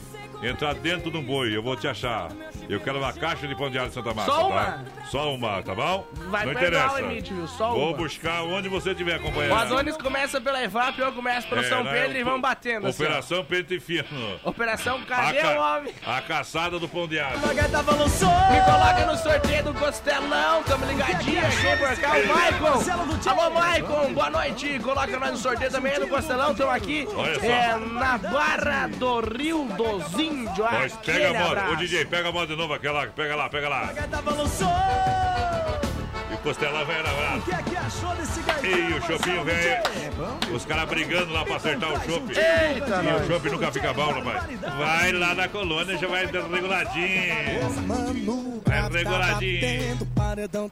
entrar dentro de um boi, eu vou te achar. Eu quero uma caixa de pão de alho Santa Massa, Só tá? uma? Só uma, tá bom? Vai Não interessa. o limite, viu? Só Vou uma. buscar onde você estiver, O companheiro. Adonis começa pela EVAP, eu começo pelo É, São né? Pedro e vamos batendo. assim. Operação Peito e Fino. Operação Cadê a, o homem? a caçada do pão de alho. Me coloca no sorteio do Costelão, tamo ligadinho aqui por cá, o Maicon. Alô, Maicon, boa noite. Coloca nós no sorteio também do Costelão, tamo aqui Olha só. é, na Barra do Rio dos Índios. Pois Aquele pega a moda. Ô DJ, pega a moda de novo, aquela, pega lá, pega lá. E o Costelão vai elaborar. O que é que achou desse garoto? E o chopinho velho. Os caras brigando lá pra acertar o chopp. Eita, E o chopp nunca fica bom, rapaz. Vai lá na colônia, já vai reguladinho. Vai reguladinho.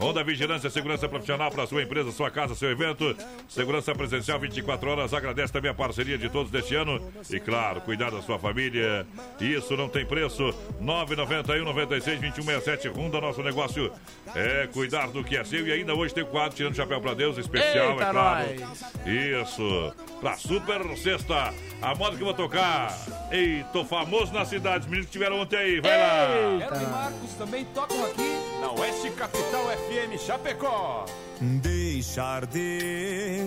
Onda Vigilância, segurança profissional para sua empresa, sua casa, seu evento. Segurança presencial 24 horas. Agradece também a parceria de todos deste ano. E claro, cuidar da sua família. Isso não tem preço. 991 96 2167. Runda nosso negócio é cuidar do que é seu. E ainda hoje tem o quadro Tirando o Chapéu para Deus, especial, Eita, é claro. nós. Isso. Pra Super Sexta. A moda que eu vou tocar. Ei, tô famoso na cidade. Os meninos que estiveram ontem aí. Vai lá. Edson e Marcos também tocam aqui na Oeste Capital FM Chapecó. Deixa arder,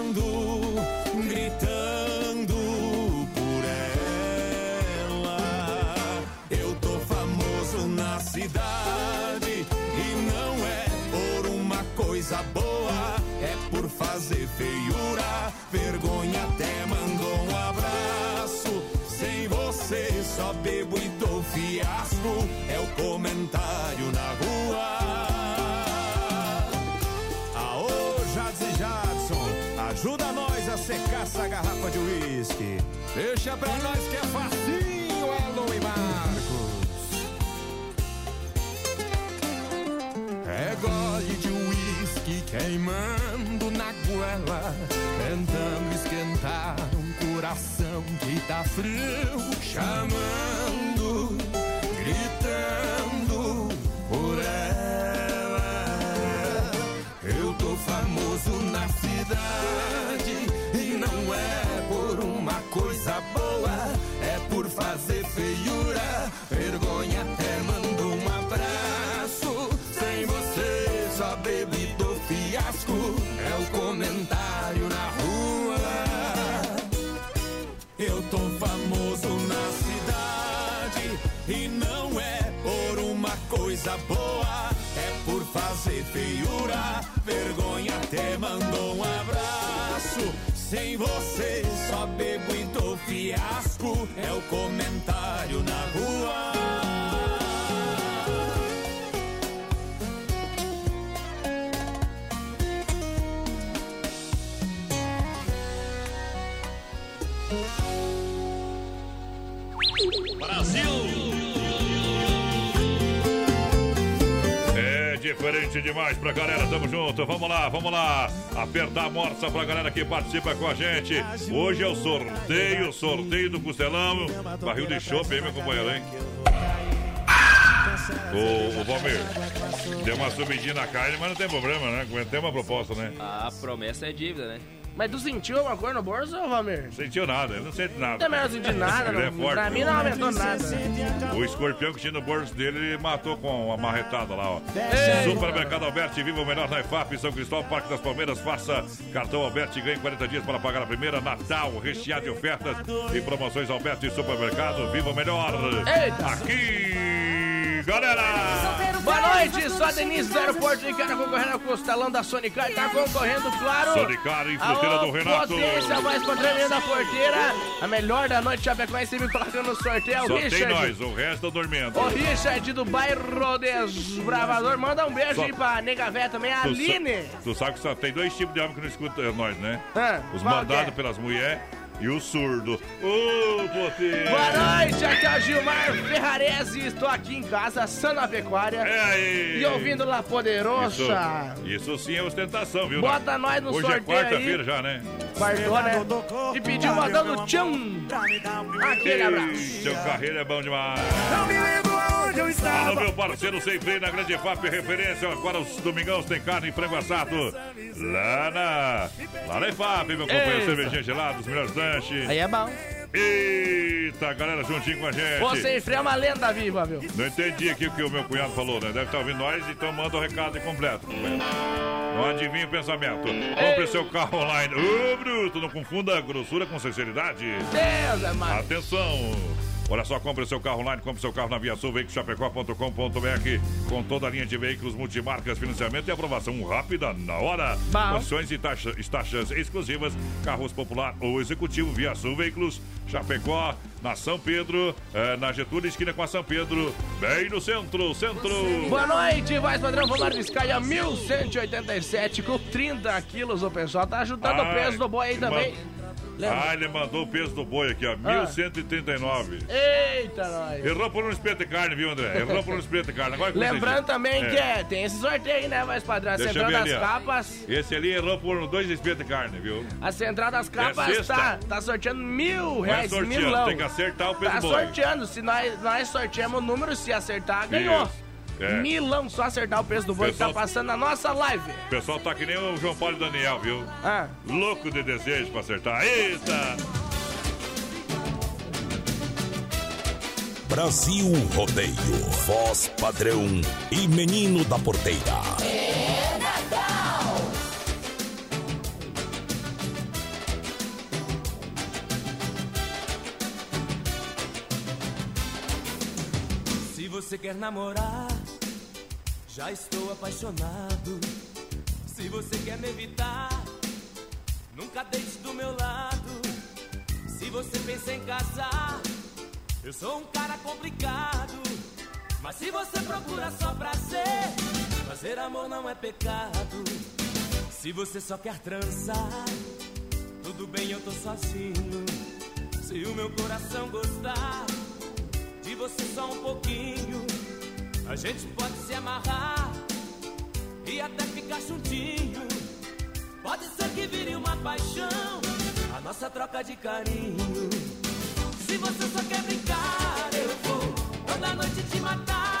feiura. Vergonha até mandou um abraço. Sem você só bebo e dou fiasco. É o comentário na rua. Aô, Jadson e Jadson, ajuda nós a secar essa garrafa de uísque. Deixa pra nós que é facinho, Alô e Marcos. É gole de uísque queimando goela, tentando esquentar um coração que tá frio, chamando, gritando por ela. Eu tô famoso na cidade e não é por uma coisa boa, é por fazer feiura. Fazer feiura. Vergonha até mandou um abraço. Sem você só bebo e dou fiasco. É o comentário Demais pra galera, tamo junto. Vamos lá, vamos lá. Apertar a morsa pra galera que participa com a gente. Hoje é o sorteio, sorteio do Costelão. Barril de chope aí, meu companheiro, hein? Ô, ô Valmir, deu uma subidinha na carne, mas não tem problema, né? Tem uma proposta, né? A promessa é dívida, né? Mas tu sentiu alguma coisa no bolso, Valmir? Sentiu nada, eu não senti nada. Também não senti nada, Ele é não. forte. pra mim não aumentou nada. O escorpião que tinha no bolso dele, ele matou com uma marretada lá, ó. Ei. Supermercado Alberti, viva o melhor na EFAP, São Cristóvão, Parque das Palmeiras. Faça cartão Alberti e ganhe 40 dias para pagar a primeira. Natal, recheado de ofertas e promoções Alberti Supermercado. Viva o melhor. Eita. Aqui, galera! Boa noite, a Denise do aeroporto de cara concorrendo ao costelão da Sonicar. Tá concorrendo, claro. Sonicar em fruteira do Renato. Potência, mais padrão da porteira. A melhor da noite, Chapecoense me colocando no sorteio. Só tem Richard. nós, o resto dormindo. O Richard do bairro Desbravador. Manda um beijo Só- aí pra nega véia também, a Tu sa- Aline. Tu sabe que só tem dois tipos de homem que não escuta nós, né? Ah, Os mandados é? pelas mulheres e o surdo. Ô, Potência! Boa noite, aqui é o Gilmar Ferrarese. Estou aqui em casa, Sana Pecuária. É aí. E ouvindo La Poderosa. Isso, isso sim é ostentação, viu? Bota nós no Hoje sorteio é quarta-feira aí. já, né? Guardou, né? E pediu mandando tchão. Aquele abraço. Seu carreiro é bom demais. Não me lembro aonde eu Alô, estava. meu parceiro sem freio na Grande FAP, referência. Agora os domingãos tem carne e frango assado. Lá na. Lá na FAP, meu companheiro, Eita. cervejinha gelada, os melhores lanches. Aí é bom. Eita, galera, juntinho com a gente. Você é uma lenda viva, viu? Não entendi aqui o que o meu cunhado falou, né? Deve estar ouvindo nós, então manda o recado completo. Não adivinha o pensamento. Compre seu carro online. Ô, Bruto, não confunda grossura com sinceridade. Deus é mais. Atenção! Olha só, compre seu carro online, compre seu carro na Via Sul, veiculoschapecó.com.br com toda a linha de veículos multimarcas, financiamento e aprovação rápida na hora. Bom. Condições e taxa- e taxas exclusivas, carros popular ou executivo, Via Sul Veículos, Chapecó, na São Pedro, eh, na Getúlio, esquina com a São Pedro, bem no centro, centro. Boa noite, voz padrão, vamos arriscar a 1187 com 30 quilos. O pessoal tá ajudando o Ai, peso do boi aí também. Ah, ele mandou o peso do boi aqui, ó, Ah. 1139. Eita, nós. Errou por um espeto de carne, viu, André? Errou por um espeto de carne. Agora Lembrando também que é, tem esse sorteio aí, né, voz padrão? A Deixa central das ali, capas. Esse ali errou por dois espetos de carne, viu? A central das capas É tá, tá sorteando mil é reais, sorteando, milão. tem que acertar o peso Tá do boi. sorteando. Se nós, nós sorteamos o número, se acertar, ganhou. Isso. É. Milão só acertar o peso do boi que Pessoal- tá passando na nossa live. O pessoal tá que nem o João Paulo e Daniel, viu? Ah. Louco de desejo pra acertar. Eita! Brasil Rodeio, voz padrão e menino da porteira. É você quer namorar, já estou apaixonado. Se você quer me evitar, nunca deixe do meu lado. Se você pensa em casar, eu sou um cara complicado. Mas se você procura só prazer, fazer amor não é pecado. Se você só quer trançar, tudo bem, eu tô sozinho. Se o meu coração gostar você só um pouquinho, a gente pode se amarrar e até ficar juntinho. Pode ser que vire uma paixão, a nossa troca de carinho. Se você só quer brincar, eu vou toda noite te matar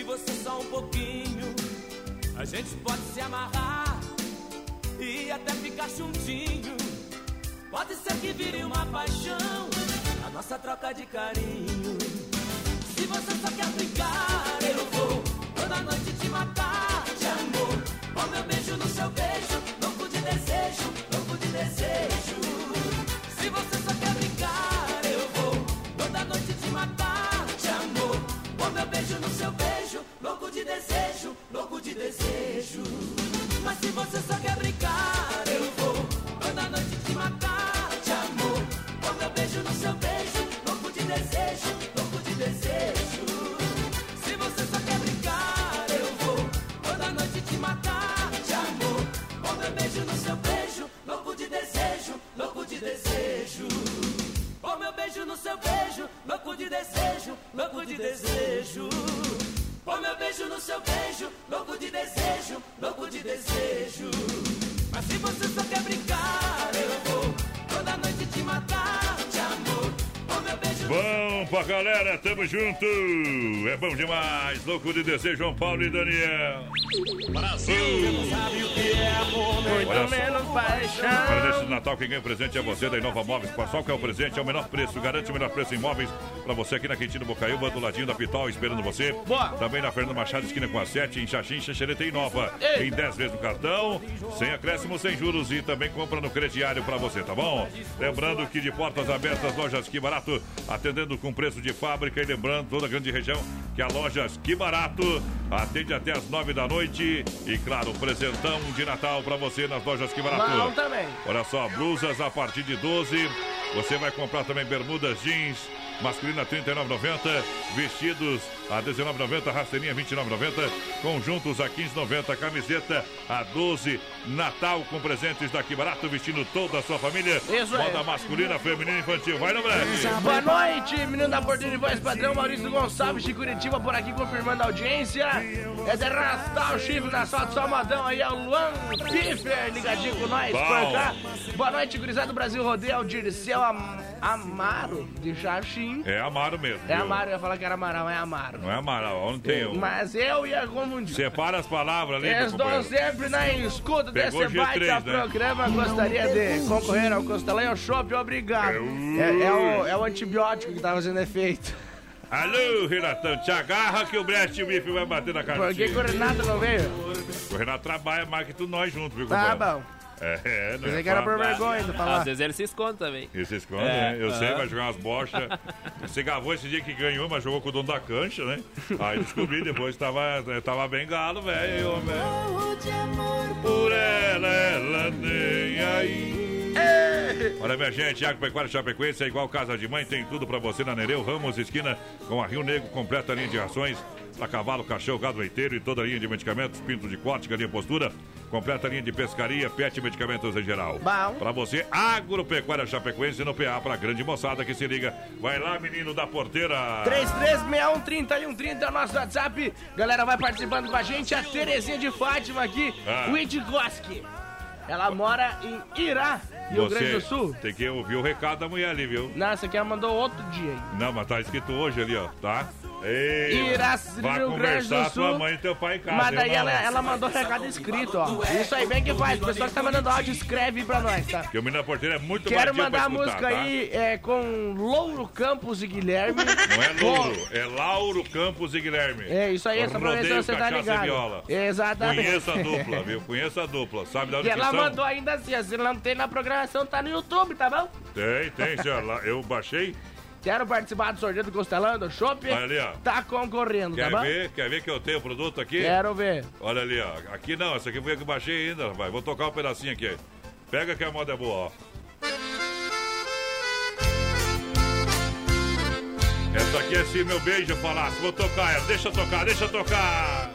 de você só um pouquinho, a gente pode se amarrar e até ficar juntinho. Pode ser que vire uma paixão, a nossa troca de carinho. Se você só quer brincar, eu vou toda noite te matar de amor. Ó meu beijo no seu beijo, louco de desejo, louco de desejo. Louco de desejo. Mas se você só quer brincar, eu vou toda noite te matar de amor. Ó meu beijo no seu beijo, louco de desejo, louco de desejo. Se você só quer brincar, eu vou toda noite te matar de amor. Ó meu beijo no seu beijo, louco de desejo, louco de desejo. Ó meu beijo no seu beijo, louco de desejo, louco de desejo. Ó meu beijo no seu beijo, louco de desejo, louco de desejo. Mas se você só quer brincar, Bom pra galera, tamo junto. É bom demais. Louco de desejo, João Paulo e Daniel. Brasil! Amor, muito Olha só. menos paixão. Para nesse Natal, quem ganha o presente é você da Inova Móveis. Qual que é o presente? É o menor preço. Garante o menor preço em móveis para você aqui na Quintino Bocaiúva, do ladinho da Pitol, esperando você. Boa. Também na Fernanda Machado, esquina com a 7, em Xaxim, Xaxereta e Nova. Ei. Em 10 vezes no cartão, sem acréscimo, sem juros e também compra no crediário para você, tá bom? Lembrando que de portas abertas, lojas Que Barato, atendendo com preço de fábrica e lembrando toda a grande região que a lojas Que Barato atende até as 9 da noite e claro, presentão de Natal para você nas lojas Que Barato. Bom também. Olha só, blusas a partir de 12. Você vai comprar também bermudas jeans masculina 39,90, vestidos a 19,90, rasteirinha 29,90, conjuntos a 15,90, camiseta a 12, Natal com presentes daqui barato, vestindo toda a sua família. Isso. Moda masculina, feminina e infantil. Vai no breve. Boa noite, menino da Porteira e Voz Padrão, Maurício Gonçalves de Curitiba por aqui confirmando a audiência. É de arrastar o chifre na sala do Salmadão aí, é o Luan Piffer ligadinho com nós Bom. por cá. Boa noite, gurizada do Brasil Rodeio, Dirceu Am Amaro de Xaxim. É Amaro mesmo. É viu? Amaro, eu ia falar que era Amaral, é Amaro. Não é Amaral, não tem um. Mas eu ia confundir. Separa as palavras ali, Estou sempre na escuta Pegou desse baita G3, né? programa. Gostaria de concorrer ao Costelão e ao Shopping, obrigado. É, é o, é o antibiótico que tá fazendo efeito. Alô, Renatão, te agarra que o Brest Bife vai bater na cara Por que, que o Renato não veio? O Renato trabalha mais que tudo nós juntos, viu, Tá bom. É, é, não Pensei é que era por vergonha de falar. Às vezes ele se esconde também. Ele se esconde, É, né? Eu sei, aham. vai jogar umas bochas. Você gravou esse dia que ganhou, mas jogou com o dono da cancha, né? Aí descobri depois tava, tava bem galo, velho. Por ela, ela nem aí. Olha, minha gente, Agropecuária Chapecoense é igual casa de mãe, tem tudo pra você na Nereu Ramos, esquina com a Rio Negro, completa linha de rações para cavalo, cachorro, gado leiteiro e toda a linha de medicamentos, pinto de corte, galinha postura, completa linha de pescaria, pet e medicamentos em geral. Bom. Pra você, Agropecuária Chapecoense no PA, pra grande moçada que se liga. Vai lá, menino da porteira. 33613130 é o nosso WhatsApp. Galera, vai participando com a gente. A Terezinha de Fátima aqui, Ah. Witgoski. Ela mora em Irá, Rio Grande do Sul. tem que ouvir o recado da mulher ali, viu? Nossa, aqui ela mandou outro dia aí. Não, mas tá escrito hoje ali, ó, tá? Ei, Irá, vai Rio Grande do Sul. tua mãe e teu pai em casa. Mas daí ela, ela mandou recado escrito, ó. Isso aí, bem que faz. O pessoal que tá mandando áudio, escreve pra nós, tá? Que o menino da porteira é muito Quero mandar a música tá? aí é, com Louro Campos e Guilherme. Não é Louro, é Lauro Campos e Guilherme. É, isso aí, só pra você tá ligado. viola. Exatamente. Conheça a dupla, viu? Conheça a dupla. Sabe da onde E ela mandou ainda assim, ó, se não tem na programação, tá no YouTube, tá bom? Tem, tem, senhor. Eu baixei. Quero participar do sorteio do Costelão, do Shopping. Olha ali, ó. Tá concorrendo, Quer tá bom? ver? Quer ver que eu tenho o produto aqui? Quero ver. Olha ali, ó. Aqui não, essa aqui foi a que eu baixei ainda, rapaz. Vou tocar um pedacinho aqui. Pega que a moda é boa, ó. Essa aqui é se meu beijo falasse. Vou tocar ela. Deixa eu tocar, deixa eu tocar.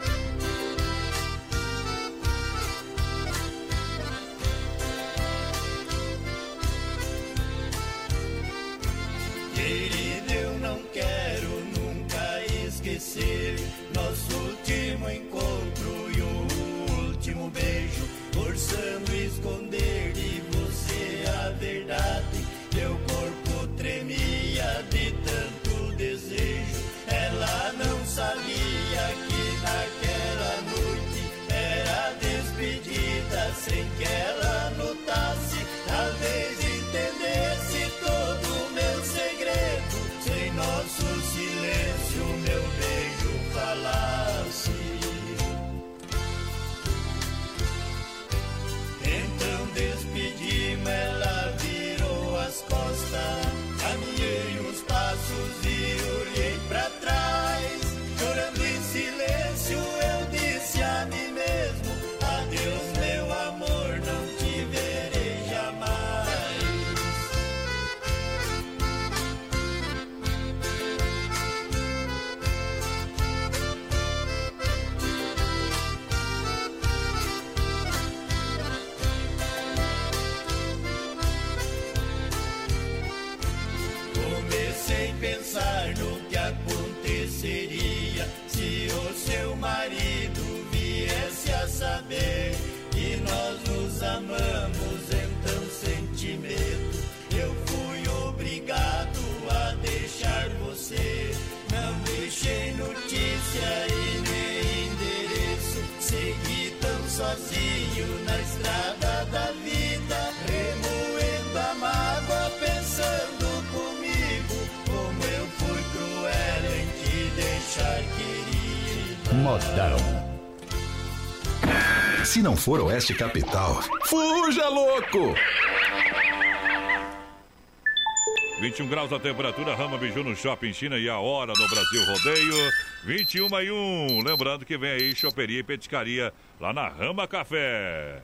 Querido, eu não quero nunca esquecer Modão. Se não for Oeste Capital, fuja louco! 21 graus a temperatura, Rama Biju no Shopping China e a hora no Brasil Rodeio. 21 e 1. Lembrando que vem aí choperia e petiscaria lá na Rama Café.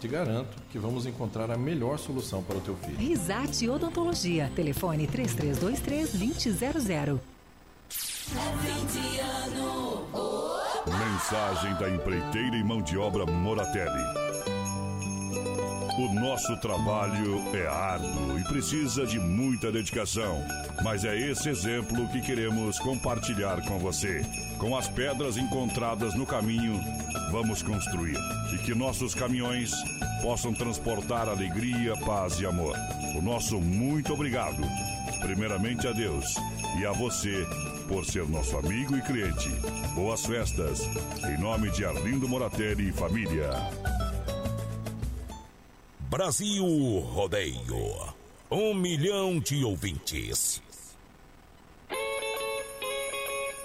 Te garanto que vamos encontrar a melhor solução para o teu filho. Risate Odontologia. Telefone 3323-2000. Mensagem da empreiteira e mão de obra Moratelli. O nosso trabalho é árduo e precisa de muita dedicação, mas é esse exemplo que queremos compartilhar com você. Com as pedras encontradas no caminho, vamos construir e que nossos caminhões possam transportar alegria, paz e amor. O nosso muito obrigado, primeiramente a Deus e a você por ser nosso amigo e cliente. Boas festas, em nome de Arlindo Moratelli e família. Brasil Rodeio. Um milhão de ouvintes.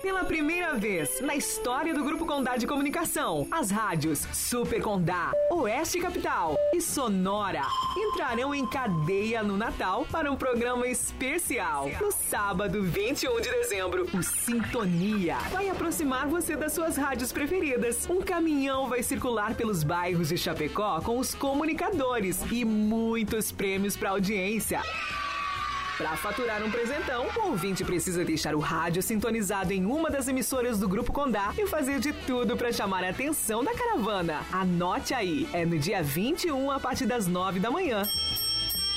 Pela primeira vez na história do Grupo Condá de Comunicação, as rádios Super Condá, Oeste Capital e Sonora entrarão em cadeia no Natal para um programa especial. No sábado, 21 de dezembro, o Sintonia vai aproximar você das suas rádios preferidas. Um caminhão vai circular pelos bairros de Chapecó com os comunicadores e muitos prêmios para audiência. Para faturar um presentão, o ouvinte precisa deixar o rádio sintonizado em uma das emissoras do Grupo Condá e fazer de tudo para chamar a atenção da caravana. Anote aí, é no dia 21 a partir das 9 da manhã.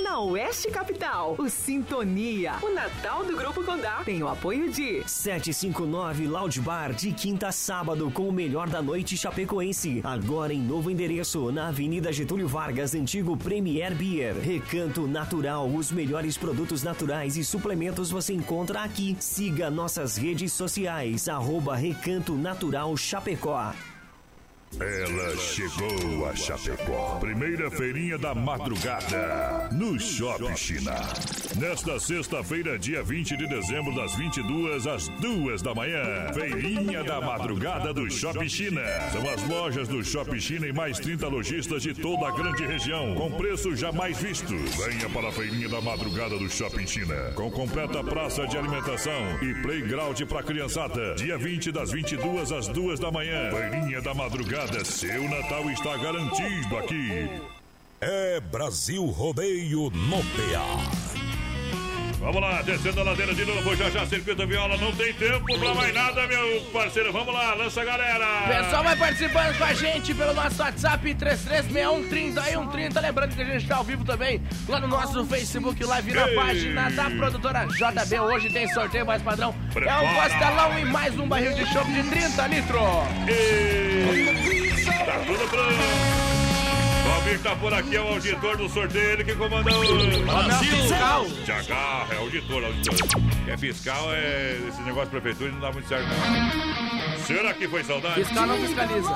Na Oeste Capital, o Sintonia. O Natal do Grupo Condá tem o apoio de 759 Loud Bar, de quinta a sábado, com o melhor da noite chapecoense. Agora em novo endereço, na Avenida Getúlio Vargas, antigo Premier Beer. Recanto Natural, os melhores produtos naturais e suplementos você encontra aqui. Siga nossas redes sociais, arroba Recanto Natural Chapecó. Ela chegou a Chapecó. Primeira feirinha da madrugada no Shopping China. Nesta sexta-feira, dia 20 de dezembro, das 22 às 2 da manhã. Feirinha da madrugada do Shopping China. São as lojas do Shopping China e mais 30 lojistas de toda a grande região, com preços jamais vistos. Venha para a feirinha da madrugada do Shopping China, com completa praça de alimentação e playground para criançada. Dia 20 das 22 às 2 da manhã. Feirinha da madrugada seu Natal está garantido aqui. É Brasil Rodeio no PA. Vamos lá, descendo a ladeira de novo, já já circuito viola, não tem tempo pra mais nada, meu parceiro. Vamos lá, lança a galera. Pessoal vai participando com a gente pelo nosso WhatsApp 336130 Lembrando que a gente tá ao vivo também lá no nosso Facebook Live na Ei. página da produtora JB. Hoje tem sorteio mais padrão. É Prepara. um costelão e mais um barril de chopp de 30 litros. Tá tudo pronto. Valmir tá por aqui, é o auditor do sorteio, ele que comanda o Brasil. fiscal. Te agarra, é auditor, auditor. É fiscal, é esse negócio de prefeitura não dá muito certo, não. Será que foi saudade? Fiscal não fiscaliza.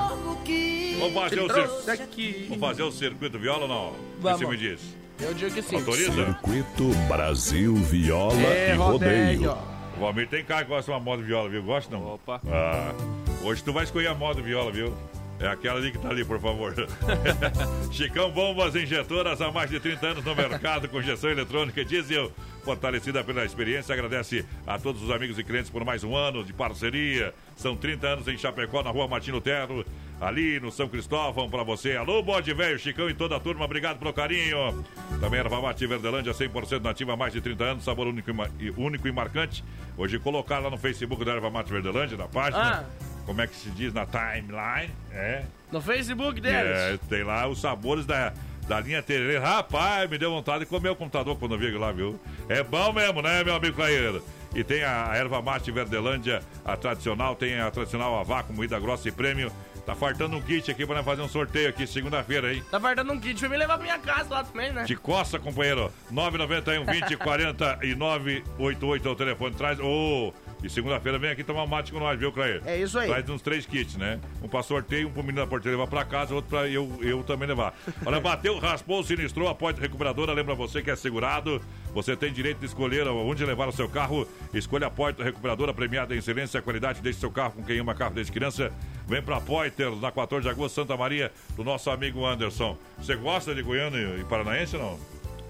Vamos fazer, o Trouxe cir... aqui. Vamos fazer o circuito viola ou não? O que Vamos. você me diz? Eu digo que sim. Autoriza? Circuito Brasil Viola É, e Rodeio. rodeio. O Valmir tem cara que gosta de uma moda viola, viu? Gosta não? Opa. Ah, hoje tu vai escolher a moda viola, viu? É aquela ali que tá ali, por favor. [laughs] Chicão Bombas Injetoras há mais de 30 anos no mercado com injeção eletrônica e diesel. Fortalecida pela experiência, agradece a todos os amigos e clientes por mais um ano de parceria. São 30 anos em Chapecó, na rua Martino Terro, ali no São Cristóvão, pra você. Alô, bode velho, Chicão e toda a turma, obrigado pelo carinho. Também erva mate Verdelândia, 100% nativa há mais de 30 anos, sabor único e, único e marcante. Hoje colocar lá no Facebook da erva mate Verdelândia, na página. Como é que se diz na timeline? É. No Facebook deles. É, tem lá os sabores da, da linha Tererê. Rapaz, me deu vontade de comer o computador quando eu vi lá, viu? É bom mesmo, né, meu amigo Caíra? E tem a erva mate Verdelândia, a tradicional, tem a tradicional a vácuo, moída grossa e prêmio. Tá faltando um kit aqui pra nós fazer um sorteio aqui segunda-feira, hein? Tá guardando um kit pra me levar pra minha casa lá também, né? De costa, companheiro. 991 20 49 88 é o telefone. Traz. Ô! E segunda-feira vem aqui tomar um mate com nós, viu, Clair? É isso aí. Traz uns três kits, né? Um pra sorteio, um pro menino da porteira levar pra casa, outro pra eu, eu também levar. Olha, [laughs] bateu, raspou, sinistrou, a Poite Recuperadora. Lembra você que é segurado. Você tem direito de escolher onde levar o seu carro. Escolha a Poiter Recuperadora, premiada em excelência e qualidade. Deixe seu carro com quem ama carro desde criança. Vem pra Poiter, na 14 de agosto, Santa Maria, do nosso amigo Anderson. Você gosta de Goiânia e Paranaense ou não?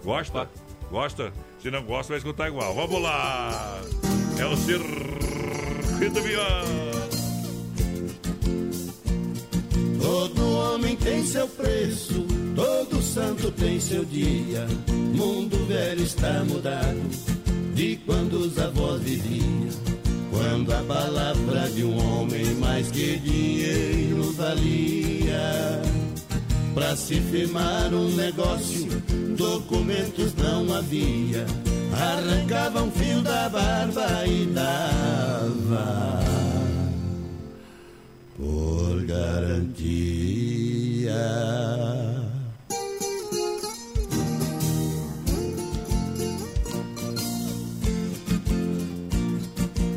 Gosta? Gosta? Se não gosta, vai escutar igual. Vamos lá! É o Circuito Viola. Todo homem tem seu preço, todo santo tem seu dia. Mundo velho está mudado de quando os avós viviam. Quando a palavra de um homem mais que dinheiro valia. Pra se firmar um negócio, documentos não havia. Arrancava um fio da barba e dava por garantia.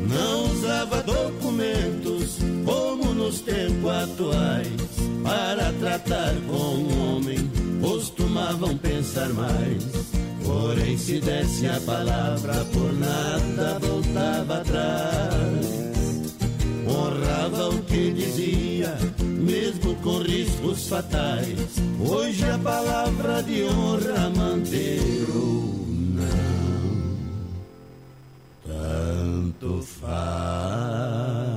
Não usava documentos como nos tempos atuais. Para tratar com um homem, costumavam pensar mais. Porém, se desse a palavra, por nada voltava atrás honrava o que dizia, mesmo com riscos fatais. Hoje a palavra de honra manter ou não, tanto faz.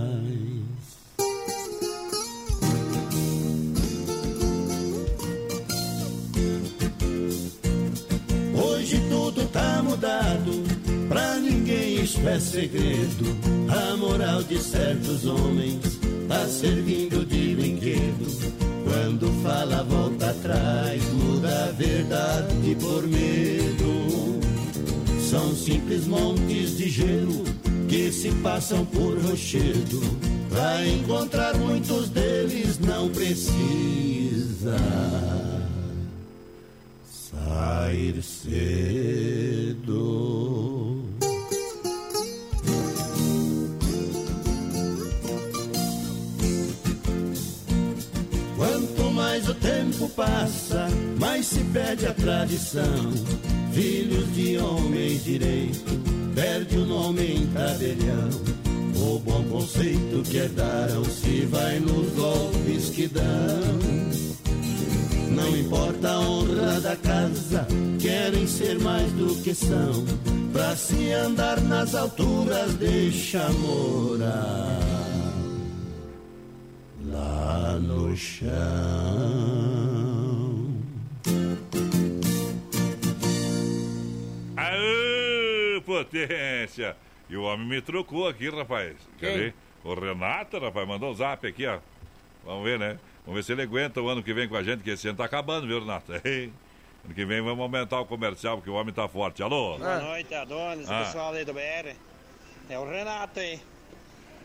Mudado, pra ninguém isso é segredo. A moral de certos homens tá servindo de brinquedo. Quando fala, volta atrás, muda a verdade por medo. São simples montes de gelo que se passam por rochedo. Vai encontrar muitos deles, não precisa sair cedo. Quanto mais o tempo passa, mais se perde a tradição. Filhos de homens direito, perde o nome em tabelião. O bom conceito que herdaram se vai nos golpes que dão. Não importa a honra da casa, querem ser mais do que são. Pra se andar nas alturas, deixa morar lá no chão. Aê, potência! E o homem me trocou aqui, rapaz. Quer Quem? ver? O Renato, rapaz, mandou um zap aqui, ó. Vamos ver, né? Vamos ver se ele aguenta o ano que vem com a gente, que esse ano tá acabando, viu, Renato? [laughs] Ano que vem vamos aumentar o comercial, porque o homem tá forte. Alô? Boa noite, Adonis, Ah. pessoal aí do BR. É o Renato aí.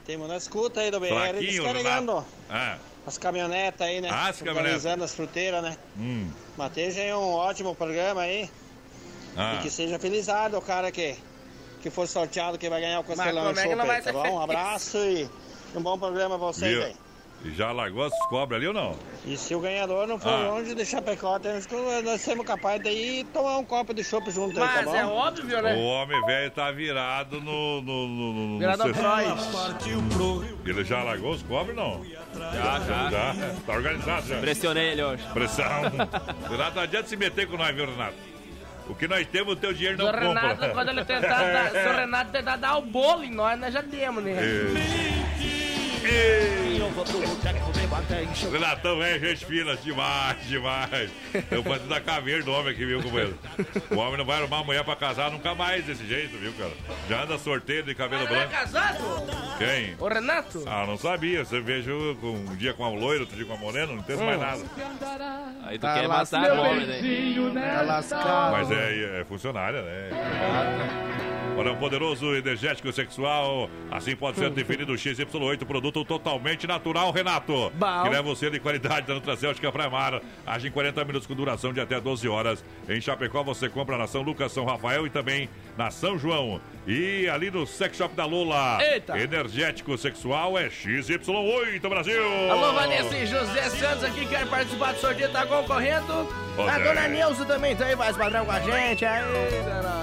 Temos na escuta aí do BR, Fraquinho, descarregando Renato. Ah, as caminhonetas aí, né? Ah, as caminhonetas. As fruteiras, né? hum. Mateja é um ótimo programa aí. Ah. E que seja felizado o cara que, que for sorteado que vai ganhar o Costelão como é que Show não vai aí, tá bom? Um abraço e um bom programa pra vocês Viu? aí. E já largou as cobras ali ou não? E se o ganhador não for Ah. longe de Chapecó, temos que, nós somos capazes de ir tomar um copo de chopp junto aí, tá Mas bom? é óbvio, né? O homem velho tá virado no. no, no, no- Virado sexto- Ele já largou os cobras não? Já, já. Já. Tá organizado já. Pressionei ele hoje. Pressão. [laughs] Renato, não adianta se meter com nós, viu, Renato? O que nós temos, o teu dinheiro não o Renato, compra. quando ele tentar dar, se o [laughs] Renato tentar dar o bolo em nós, nós já demos, né? Renatão é gente fina demais, demais. Eu fazendo da caveira do homem aqui, viu, companheiro? O homem não vai arrumar uma mulher pra casar nunca mais desse jeito, viu, cara? Já anda sorteio de cabelo é branco. casado? Quem? O Renato? Ah, não sabia. Você vejo com, um dia com a loira, outro dia com a morena, não entendo mais Hum. nada. Aí tu Tá quer matar o homem, né? Tá lascado. Mas é, é funcionária, né? Olha, um poderoso energético sexual, assim pode ser definido o XY8, produto totalmente natural, Renato. Bom. Que leva você de qualidade da Nutracêutica Primar. Age em 40 minutos com duração de até 12 horas. Em Chapecó você compra na São Lucas, São Rafael e também na São João. E ali no Sex Shop da Lula. Eita. Energético sexual é XY8, Brasil. Alô, Vanessa e José Santos aqui, quer participar do sorteio, tá concorrendo. A dona Nilza também tá aí, mais padrão com a gente. Aí,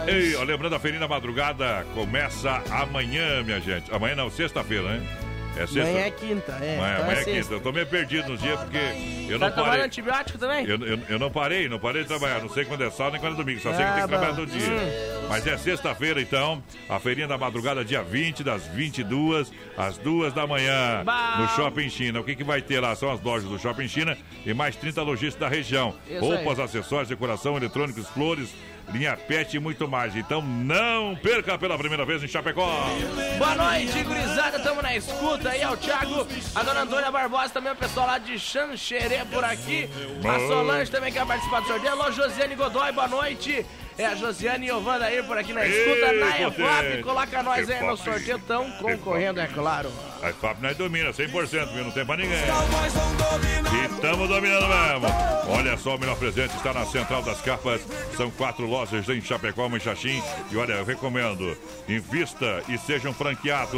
Ei, ó, lembrando a Feirinha Madrugada começa amanhã, minha gente. Amanhã não, sexta-feira, né? É sexta. Amanhã é quinta, é. Amanhã, então amanhã é sexta. quinta. Eu tô meio perdido nos dias porque eu não parei. antibiótico também? Eu, eu, eu não parei, não parei de trabalhar. Não sei quando é sábado nem quando é domingo. Só sei que Ah, tem que trabalhar bom. todo dia. Hum. Mas é sexta-feira, então. A feirinha da madrugada, dia 20, das 22 às 2 da manhã. Bom. No Shopping China. O que, que vai ter lá? São as lojas do Shopping China e mais 30 lojistas da região. Isso Roupas, aí. acessórios, decoração, eletrônicos, flores, linha pet e muito mais. Então não perca pela primeira vez em Chapecó. Boa noite, gurizada, tamo na escuta aí, é o Thiago, a dona Antônia Barbosa, também o pessoal lá de Xanxerê por aqui, a Solange também quer participar do sorteio, alô, Josiane Godoy, boa noite, é a Josiane e Ovanda aí por aqui na escuta, Ei, na. EFAP, coloca nós aí no EFAP. sorteio, tão concorrendo, é claro. A FAP nós domina 100%, viu? Não tem pra ninguém. E estamos dominando mesmo. Olha só, o melhor presente está na Central das Capas. São quatro lojas em Chapecó, em Xaxim. E olha, eu recomendo, invista e seja um franqueado.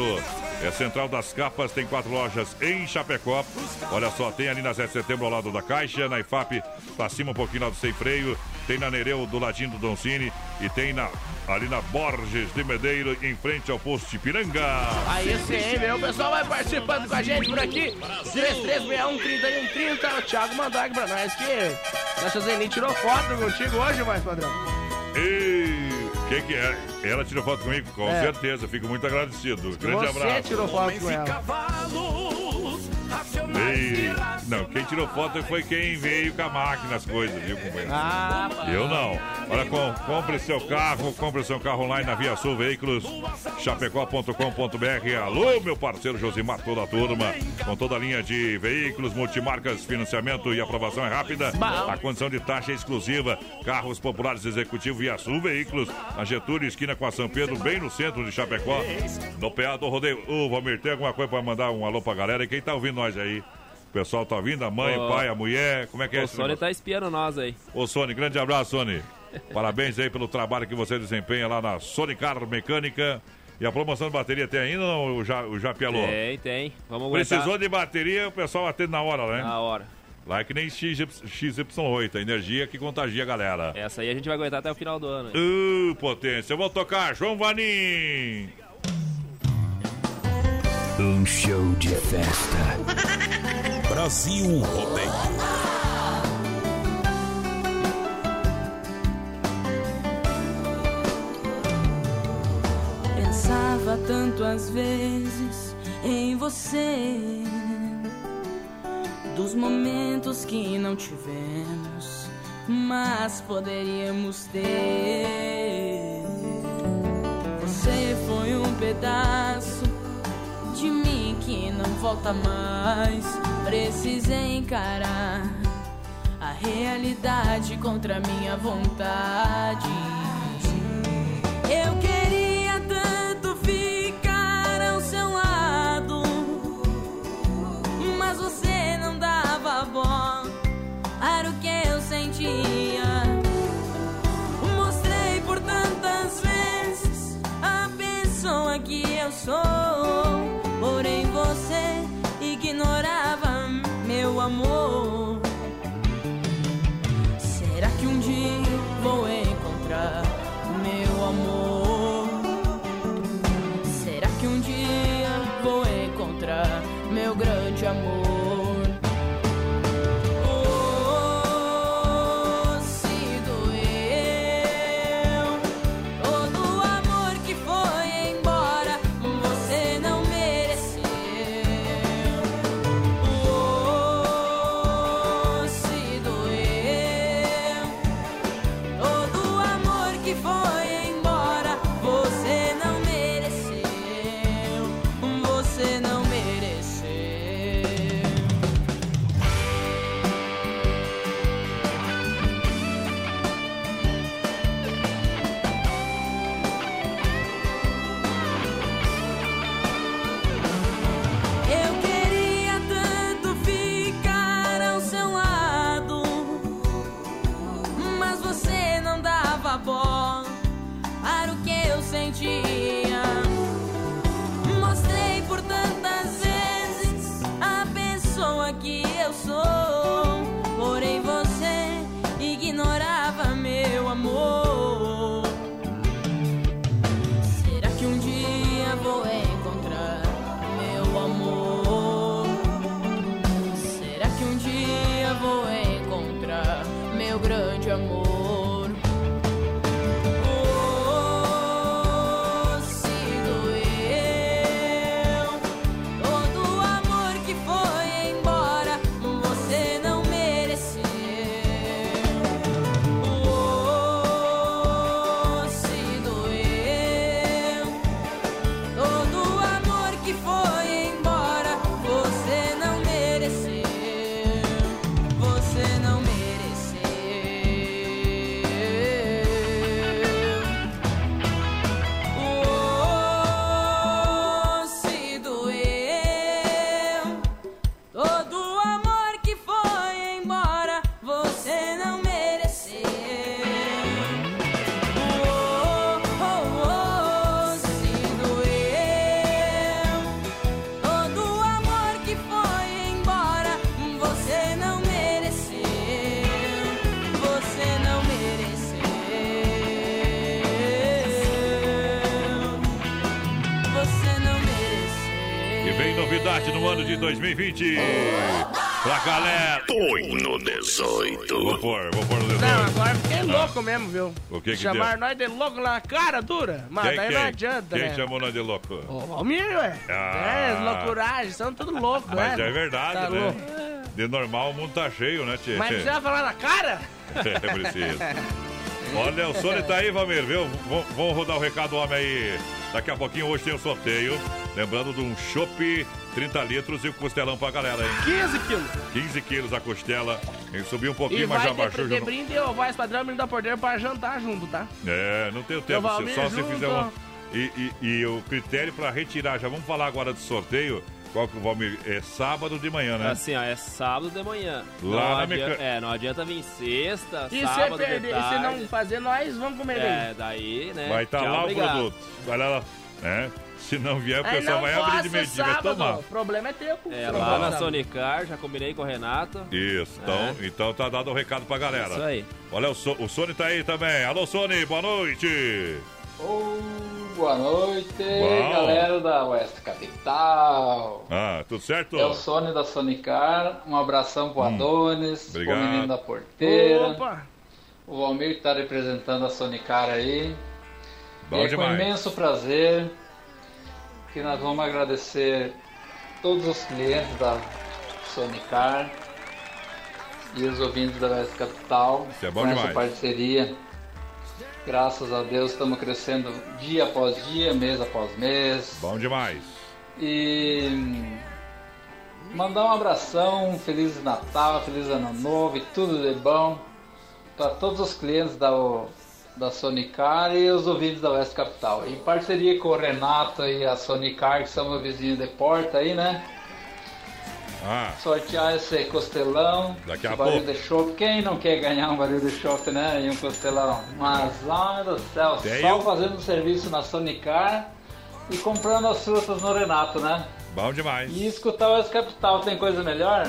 É Central das Capas, tem quatro lojas em Chapecó. Olha só, tem ali na 7 de setembro ao lado da Caixa, na IFAP, pra cima um pouquinho lá do Sem Freio. Tem na Nereu, do ladinho do Doncini. E tem na, ali na Borges de Medeiro, em frente ao posto de Piranga. Aí sim, meu, o pessoal vai participando com a gente por aqui, 3361-3130, o Thiago mandou aqui pra nós que nossa Zeni tirou foto contigo hoje, mais padrão. Ei, que que é? Ela tirou foto comigo? Com É. certeza, fico muito agradecido. Grande Você abraço. tirou foto com ela. Ei, não, quem tirou foto foi quem veio com a máquina, as coisas, viu, companheiro? Ah, Eu não. Olha, com, compre seu carro, compre seu carro online na Via Sul Veículos, chapecó.com.br. Alô, meu parceiro Josimar, toda a turma, com toda a linha de veículos, multimarcas, financiamento e aprovação é rápida. A condição de taxa é exclusiva. Carros populares executivo Via Sul Veículos, na Getúlio, esquina com a São Pedro, bem no centro de Chapecó, no PA do Rodeio. Ô, Valmir, tem alguma coisa pra mandar um alô pra galera? E quem tá ouvindo nós aí? O pessoal tá ouvindo? A mãe, o pai, a mulher? Como é que é O esse Sony tá espiando nós aí. Ô, Sony, grande abraço, Sony. [laughs] Parabéns aí pelo trabalho que você desempenha lá na Sony Car Mecânica. E a promoção de bateria tem ainda ou não, o Ja- o Japi Alô? Tem, tem. Vamos aguentar. Precisou de bateria, o pessoal atende na hora, né? Na hora. Lá é que nem XY, XY8, a energia que contagia a galera. Essa aí a gente vai aguentar até o final do ano. Uh, potência. Eu vou tocar João Vanim. Um show de festa. [laughs] Brasil Rodeio. Pensava tanto às vezes em você, dos momentos que não tivemos, mas poderíamos ter. Você foi um pedaço de mim que não volta mais. Precisei encarar a realidade contra minha vontade. Eu queria amor. Será que um dia vou encontrar meu amor? Será que um dia vou encontrar meu grande amor? 17 no ano de 2020. Pra galera. Põe no 18. Vou pôr, vou pôr no 18. Não, agora fiquei ah. louco mesmo, viu? O que que Chamaram nós de louco na cara dura. Mas quem, daí quem? não adianta, quem né? Chamou nós de louco? O Valmir, ué. Ah. É, loucuragem, são tudo louco, né? Mas é verdade, tá né? Louco. De normal o mundo tá cheio, né, Tchê? Mas precisa falar na cara? [laughs] É, preciso. Olha, o Sony tá aí, Valmir, viu? Vamos rodar o recado, homem aí. Daqui a pouquinho hoje tem o um sorteio. Lembrando de um chopp 30 litros e o costelão pra galera, hein? 15 quilos. 15 quilos a costela. Ele subiu um E pouquinho, mas vai já ter, baixou. Já brinde ou vai padrão brinde da porteira pra jantar junto, tá? É, não tem o tempo. se- Valmir Só se junto. fizer uma. E, e- e o critério pra retirar, já vamos falar agora do sorteio. Qual que o Valmir? É sábado de manhã, né? Assim, ó, é sábado de manhã. Lá não na adianta, meca- É, não adianta vir sexta, E sábado se perder, de e se tarde. não fazer, nós vamos comer É, daí, né? Vai estar tchau, lá obrigado. o produto. Vai lá, né? Se não vier, o Aí pessoal vai abrir de vai sábado, tomar. o problema é teu. É, lá na. Sonicar, já combinei com o Renato. Isso, então, então tá dado o recado pra galera. Isso aí. Olha, o, so, o Sony tá aí também. Alô, Sony, boa noite. Ô, boa noite, Bom. galera da Oeste Capital. Ah, tudo certo? É o Sônia da Sonicar. Um abração pro Adonis, Obrigado. pro menino da porteira. Opa! O Valmir que tá representando a Sonicar aí. Bom e é demais. com imenso prazer que nós vamos agradecer todos os clientes da Sonicar e os ouvintes da Oeste Capital Isso é bom com essa demais. parceria. Graças a Deus estamos crescendo dia após dia, mês após mês. Bom demais. E hum, mandar um abração, um Feliz Natal, Feliz Ano Novo e tudo de bom para todos os clientes da, da Sonicar e os ouvintes da Oeste Capital. Em parceria com o Renato e a Sonicar, que são meus vizinhos de porta aí, né? Ah, Sortear esse costelão, Daqui a barril pouco. de chopp. Quem não quer ganhar um barril de chopp, né? E um costelão. Mas, ai do céu, Tem só um- fazendo serviço na Sonicar e comprando as frutas no Renato, né? bom demais. E escutar o Capital tem coisa melhor?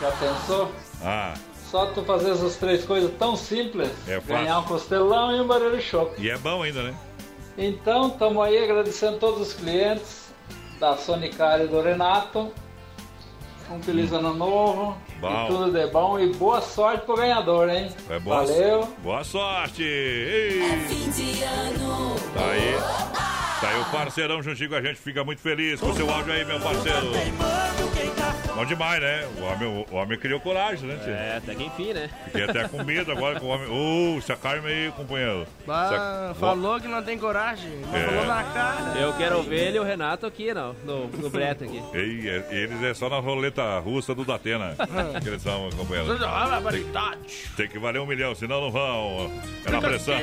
Já pensou? Ah, Só tu fazer essas três coisas tão simples, É ganhar um costelão e um barulho de chopp. e é bom ainda, né? Então, estamos aí agradecendo todos os clientes da Sonicar e do Renato. Um feliz ano novo. Bom. E tudo de bom. E boa sorte pro ganhador, hein? É boa, Valeu. boa sorte. Ei. Tá aí. Tá aí o parceirão juntinho com a gente. Fica muito feliz com o seu áudio aí, meu parceiro. Bom demais, né? O homem, o homem criou coragem, né, tio? É, até que enfim, né? Fiquei até com medo agora com o homem. Ô, se acalma aí, companheiro. Bah, falou que não tem coragem. Não É. falou na cara. Eu quero ver ele e o Renato aqui, não, no, no brete aqui. [laughs] Ei, é- eles é só na roleta russa do Datena. que eles são, companheiro. Tem, tem que valer um milhão, senão não vão. É na pressão.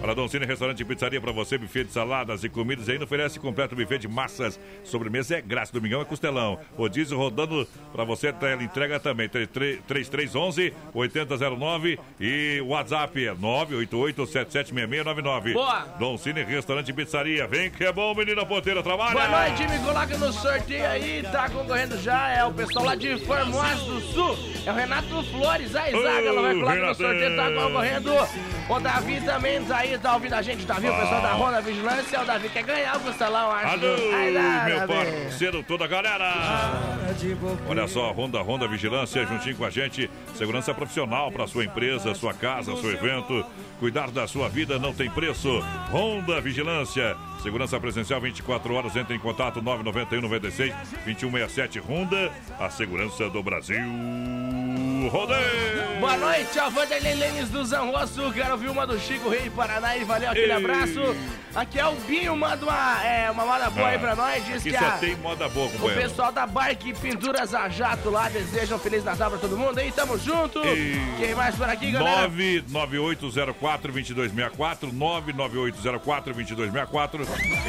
Para Dom Cine Restaurante e Pizzaria para você, buffet de saladas e comidas. E ainda oferece completo buffet de massas. Sobremesa é grátis. Domingão é costelão. Rodízio rodando para você. Tela entrega também. 3311 8009 e WhatsApp é 988 776699. Boa. Dom Cine Restaurante Pizzaria. Vem que é bom, menina ponteira. Trabalha. Boa noite, me coloca no sorteio aí, tá concorrendo já, é o pessoal lá de Formosa do Sul, é o Renato Flores, a Isaga, ela vai colocar no Renatão. sorteio, tá concorrendo. O Davi também tá aí, tá ouvindo a gente, o Davi, o pessoal da Ronda Vigilância, o Davi quer ganhar o costelão, acho. Alô, Ai, lá, meu Davi. parceiro, toda a galera. Olha só, Honda, Honda Vigilância juntinho com a gente. Segurança profissional para sua empresa, sua casa, seu evento. Cuidar da sua vida não tem preço. Honda Vigilância. Segurança presencial 24 horas. Entre em contato 991 96 2167 Honda. A segurança do Brasil. Rodeio. Boa noite, a Vanderlei Lênis do Zanrosso, quero ouvir uma do Chico Rei Paraná e valeu aquele Ei. abraço. Aqui é o Binho, manda uma, é, uma moda boa aí pra nós, diz Aqui que só a... tem moda boa, O pessoal da Barque Pinturas a Jato lá desejam um Feliz Natal pra todo mundo aí, tamo junto. E- Quem mais por aqui, galera? 99804-2264, 99804-2264.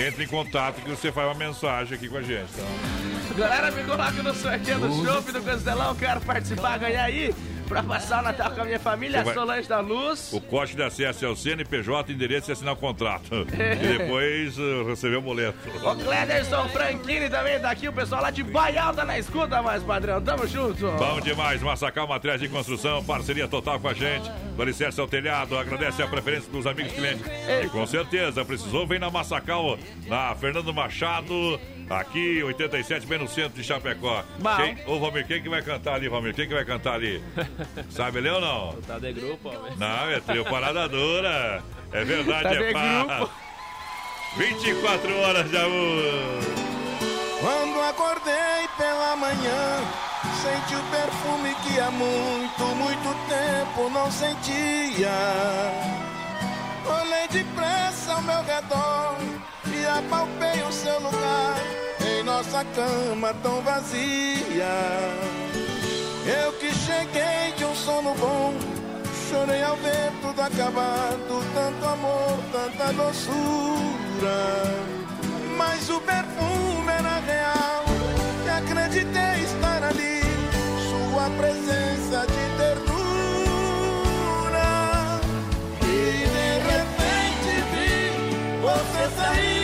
Entre em contato que você faz uma mensagem aqui com a gente. Tá? Galera, me coloca no sorteio do Chopp do Castelão, quero participar, ganhar aí. Pra passar o Natal com a minha família, vai- Solange da Luz. O código de acesso é o CNPJ, endereço e assinar o contrato. [laughs] e depois uh, receber o boleto. O Clederson Franklin também tá aqui, o pessoal lá de Baial tá na escuta, mais padrão, tamo junto. Bom demais, Massacal Materiais de Construção, parceria total com a gente. Do Alicerce ao Telhado, agradece a preferência dos amigos clientes. E com certeza, precisou, vem na Massacal, na Fernando Machado, Aqui, 87, bem no centro de Chapecó. Quem, ô, Valmir, quem que vai cantar ali, Valmir? Quem que vai cantar ali? [laughs] Sabe ele ou não? Tá de grupo, homem. Não, é trio Parada Dura. É verdade, Tá é pá. grupo. 24 horas de amor. Quando acordei pela manhã, senti o perfume que há muito, muito tempo não sentia. Olhei depressa ao meu redor e apalpei o seu lugar em nossa cama tão vazia. Eu que cheguei de um sono bom, chorei ao ver tudo acabado, tanto amor, tanta doçura. Mas o perfume era real e acreditei estar ali. Sua presença de ternura. E de repente vi você sair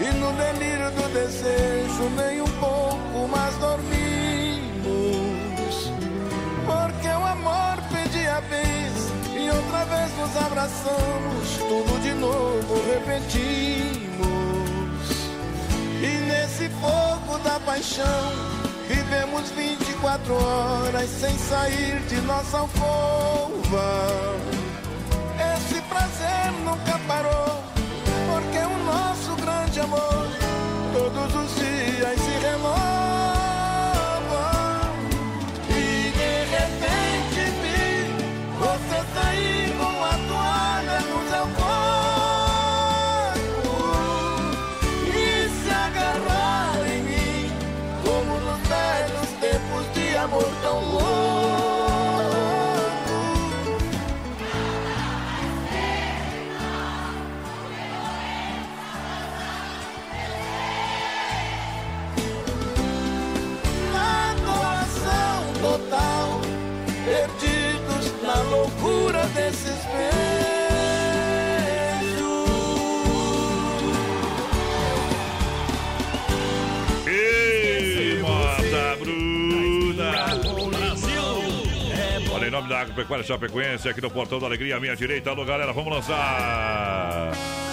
e no delírio do desejo nem um pouco mais dormimos. Porque o amor pedia vez e outra vez nos abraçamos, tudo de novo repetimos. E nesse fogo da paixão vivemos 24 horas sem sair de nossa alcova. Esse prazer nunca parou, amor da Agropecuária Chapecoense, aqui no Portão da Alegria, à minha direita. Alô, galera, vamos lançar.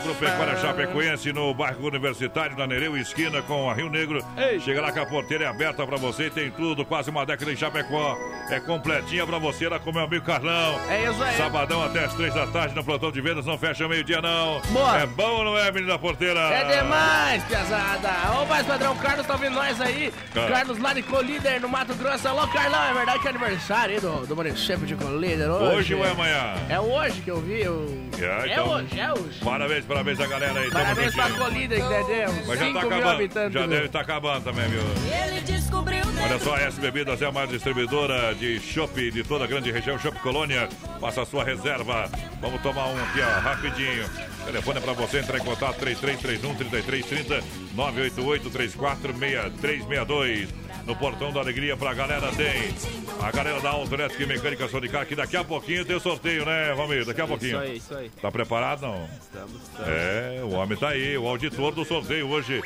Agropecuária Chapecoense no bairro Universitário, na Nereu, esquina com a Rio Negro. Chega lá que a porteira é aberta pra você e tem tudo, quase uma década em Chapecó. É completinha pra você lá com meu amigo Carlão. É isso aí. Sabadão até as três da tarde no plantão de vendas, não fecha meio-dia não. Boa. É bom ou não é, menina porteira? É demais, piazada! Ô, mais padrão, Carlos tá ouvindo nós aí. Ah. Carlos lá de Colíder, no Mato Grosso. Alô, Carlão, é verdade que é aniversário aí do, do município de Colíder hoje? Hoje ou é amanhã? É hoje que eu vi. Eu... É, É então, hoje, é hoje. Parabéns, parabéns a galera aí. Parabéns pra juntinho. Colíder, que deu uns Mas já 5 tá acabando. habitantes. Já deve estar acabando também, viu? Ele descobriu Olha só, a S Bebidas é a maior distribuidora de chopp de toda a grande região, Chopp Colônia. Faça a sua reserva. Vamos tomar um aqui, ó, rapidinho. Telefone é pra você entrar em contato 3331 3330 988 34 6362. No Portão da Alegria pra galera tem a galera da Auto Elétrica e Mecânica Sonicar, que daqui a pouquinho tem o sorteio, né, Valmir? Daqui a pouquinho. Isso aí, isso aí. Tá preparado, não? Estamos, estamos. É, o homem tá aí, o auditor do sorteio hoje.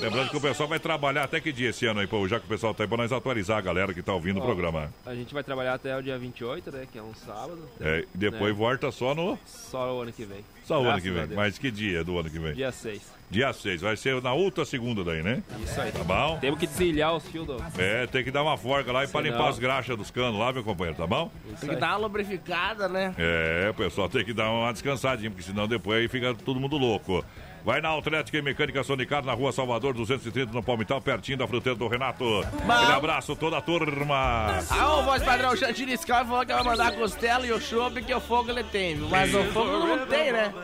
Lembrando que o pessoal vai trabalhar até que dia esse ano aí, pô, já que o pessoal tá aí pra nós atualizar a galera que tá ouvindo o Ó, programa. A gente vai trabalhar até o dia 28, né? Que é um sábado. É, e depois né? volta só no. Só o ano que vem. Só o ano que vem. Mas que dia do ano que vem? Dia 6. Dia 6. Vai ser na outra segunda daí, né? Isso aí. Tá bom? Temos que desilhar os fios do. É, tem que dar uma forca lá e pra Senão- limpar as graxas dos canos lá, meu companheiro, tá bom? Tem que dar uma lubrificada, né? É, o pessoal tem que dar uma descansadinha, porque senão depois aí fica todo mundo louco. Vai na Atlética e Mecânica Sonicar, na rua Salvador 230, no Palmital, pertinho da fruteira do Renato. Aquele abraço, toda a turma. Ah, o voz padrão Chantilly Scar falou que vai mandar a costela e o chope que o fogo ele tem, viu? Mas o fogo não tem, né?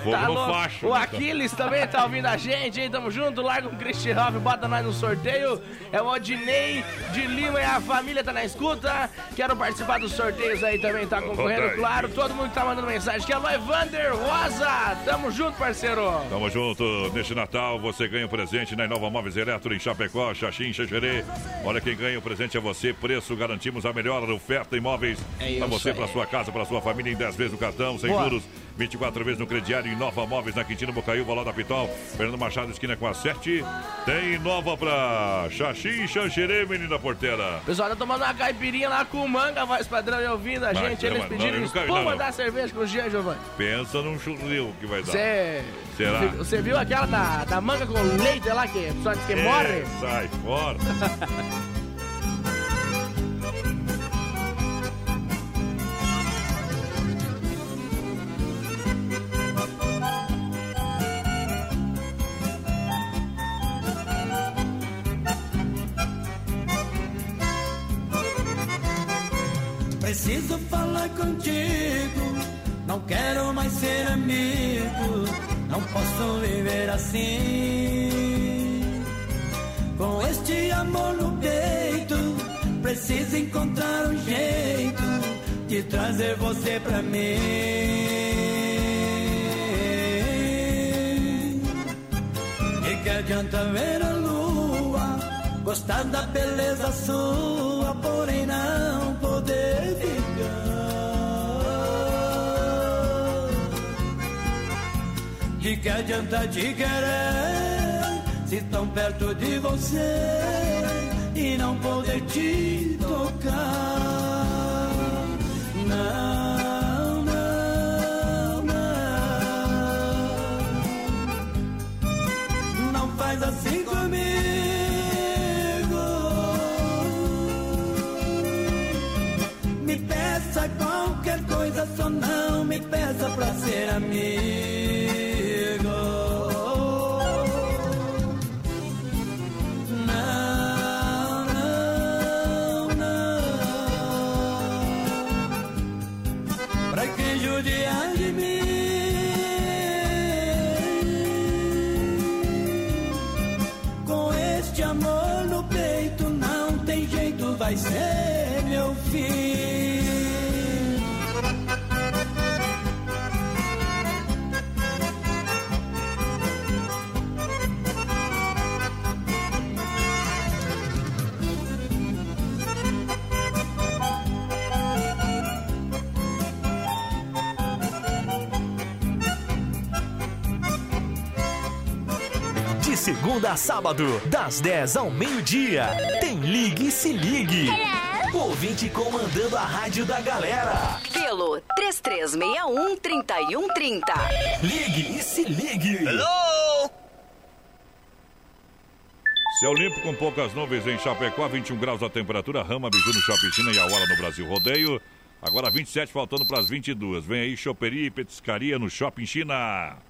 Fogo no louco. facho, O né, Aquiles também tá ouvindo a gente, hein? Tamo junto, larga o Christian Ralph, bota nós no sorteio. É o Odinei de Lima e a família tá na escuta. Quero participar dos sorteios aí também, tá concorrendo, claro. Todo mundo tá mandando mensagem. Que é o Evander Rosa. Tamo junto, parceiro. Tamo junto. Neste Natal você ganha um presente na Inova Móveis Eletro em Chapecó, Xaxim, Xaxerê. Olha quem ganha o presente é você. Preço garantimos a melhor oferta em móveis É para isso você, aí. para sua casa, para sua família em 10 vezes no cartão, sem Boa. juros, 24 vezes no crediário. Inova Móveis na Quintino Bocaiúva, lá da Pitol. Fernando Machado, esquina com a 7. Tem Inova pra Xaxim, Xaxerê, menina porteira. Pessoal tá tomando uma caipirinha lá com manga, voz padrão, e ouvindo a gente. Eles não, não, pediram eu nunca espuma não, não. da cerveja com o Jean Giovanni. Pensa num churril que vai dar. Você. Será? Você viu aquela da, da manga com leite lá que a pessoa diz que É, morre? Sai fora. [laughs] falar contigo, não quero mais ser amigo, não posso viver assim. Com este amor no peito, preciso encontrar um jeito de trazer você pra mim. E que adianta ver a lua, gostar da beleza sua, De que adianta te querer, se tão perto de você e não poder te tocar. Não, não, não. Não faz assim comigo. Me peça qualquer coisa, só não me peça pra ser amigo. Segunda a sábado, das 10 ao meio-dia, tem Ligue e Se Ligue. Ouvinte comandando a rádio da galera. Pelo 3361-3130. Ligue e Se Ligue. Céu limpo com poucas nuvens em Chapecó, 21 graus a temperatura, Rama, Biju no Shopping China e a hora no Brasil Rodeio. Agora 27 faltando para as 22. Vem aí choperia e petiscaria no Shopping China.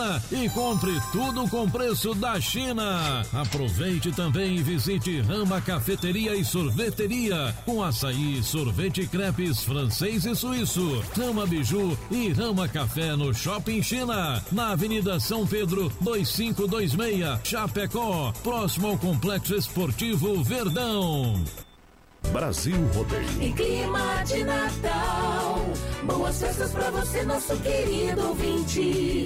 e compre tudo com preço da China. Aproveite também e visite Rama Cafeteria e Sorveteria com açaí, sorvete e crepes francês e suíço. Rama Biju e Rama Café no Shopping China, na Avenida São Pedro 2526, Chapecó, próximo ao Complexo Esportivo Verdão. Brasil Rodeio. Em clima de Natal, boas festas pra você, nosso querido ouvinte.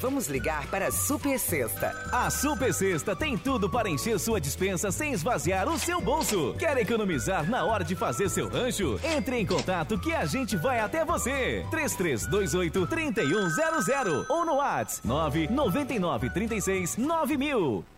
Vamos ligar para a Super Sexta. A Super Sexta tem tudo para encher sua dispensa sem esvaziar o seu bolso. Quer economizar na hora de fazer seu rancho? Entre em contato que a gente vai até você. 3328 3100 ou no WhatsApp 999 36 9000.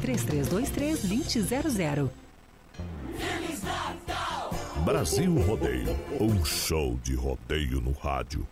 3323-2000. Brasil Rodeio, um show de rodeio no rádio.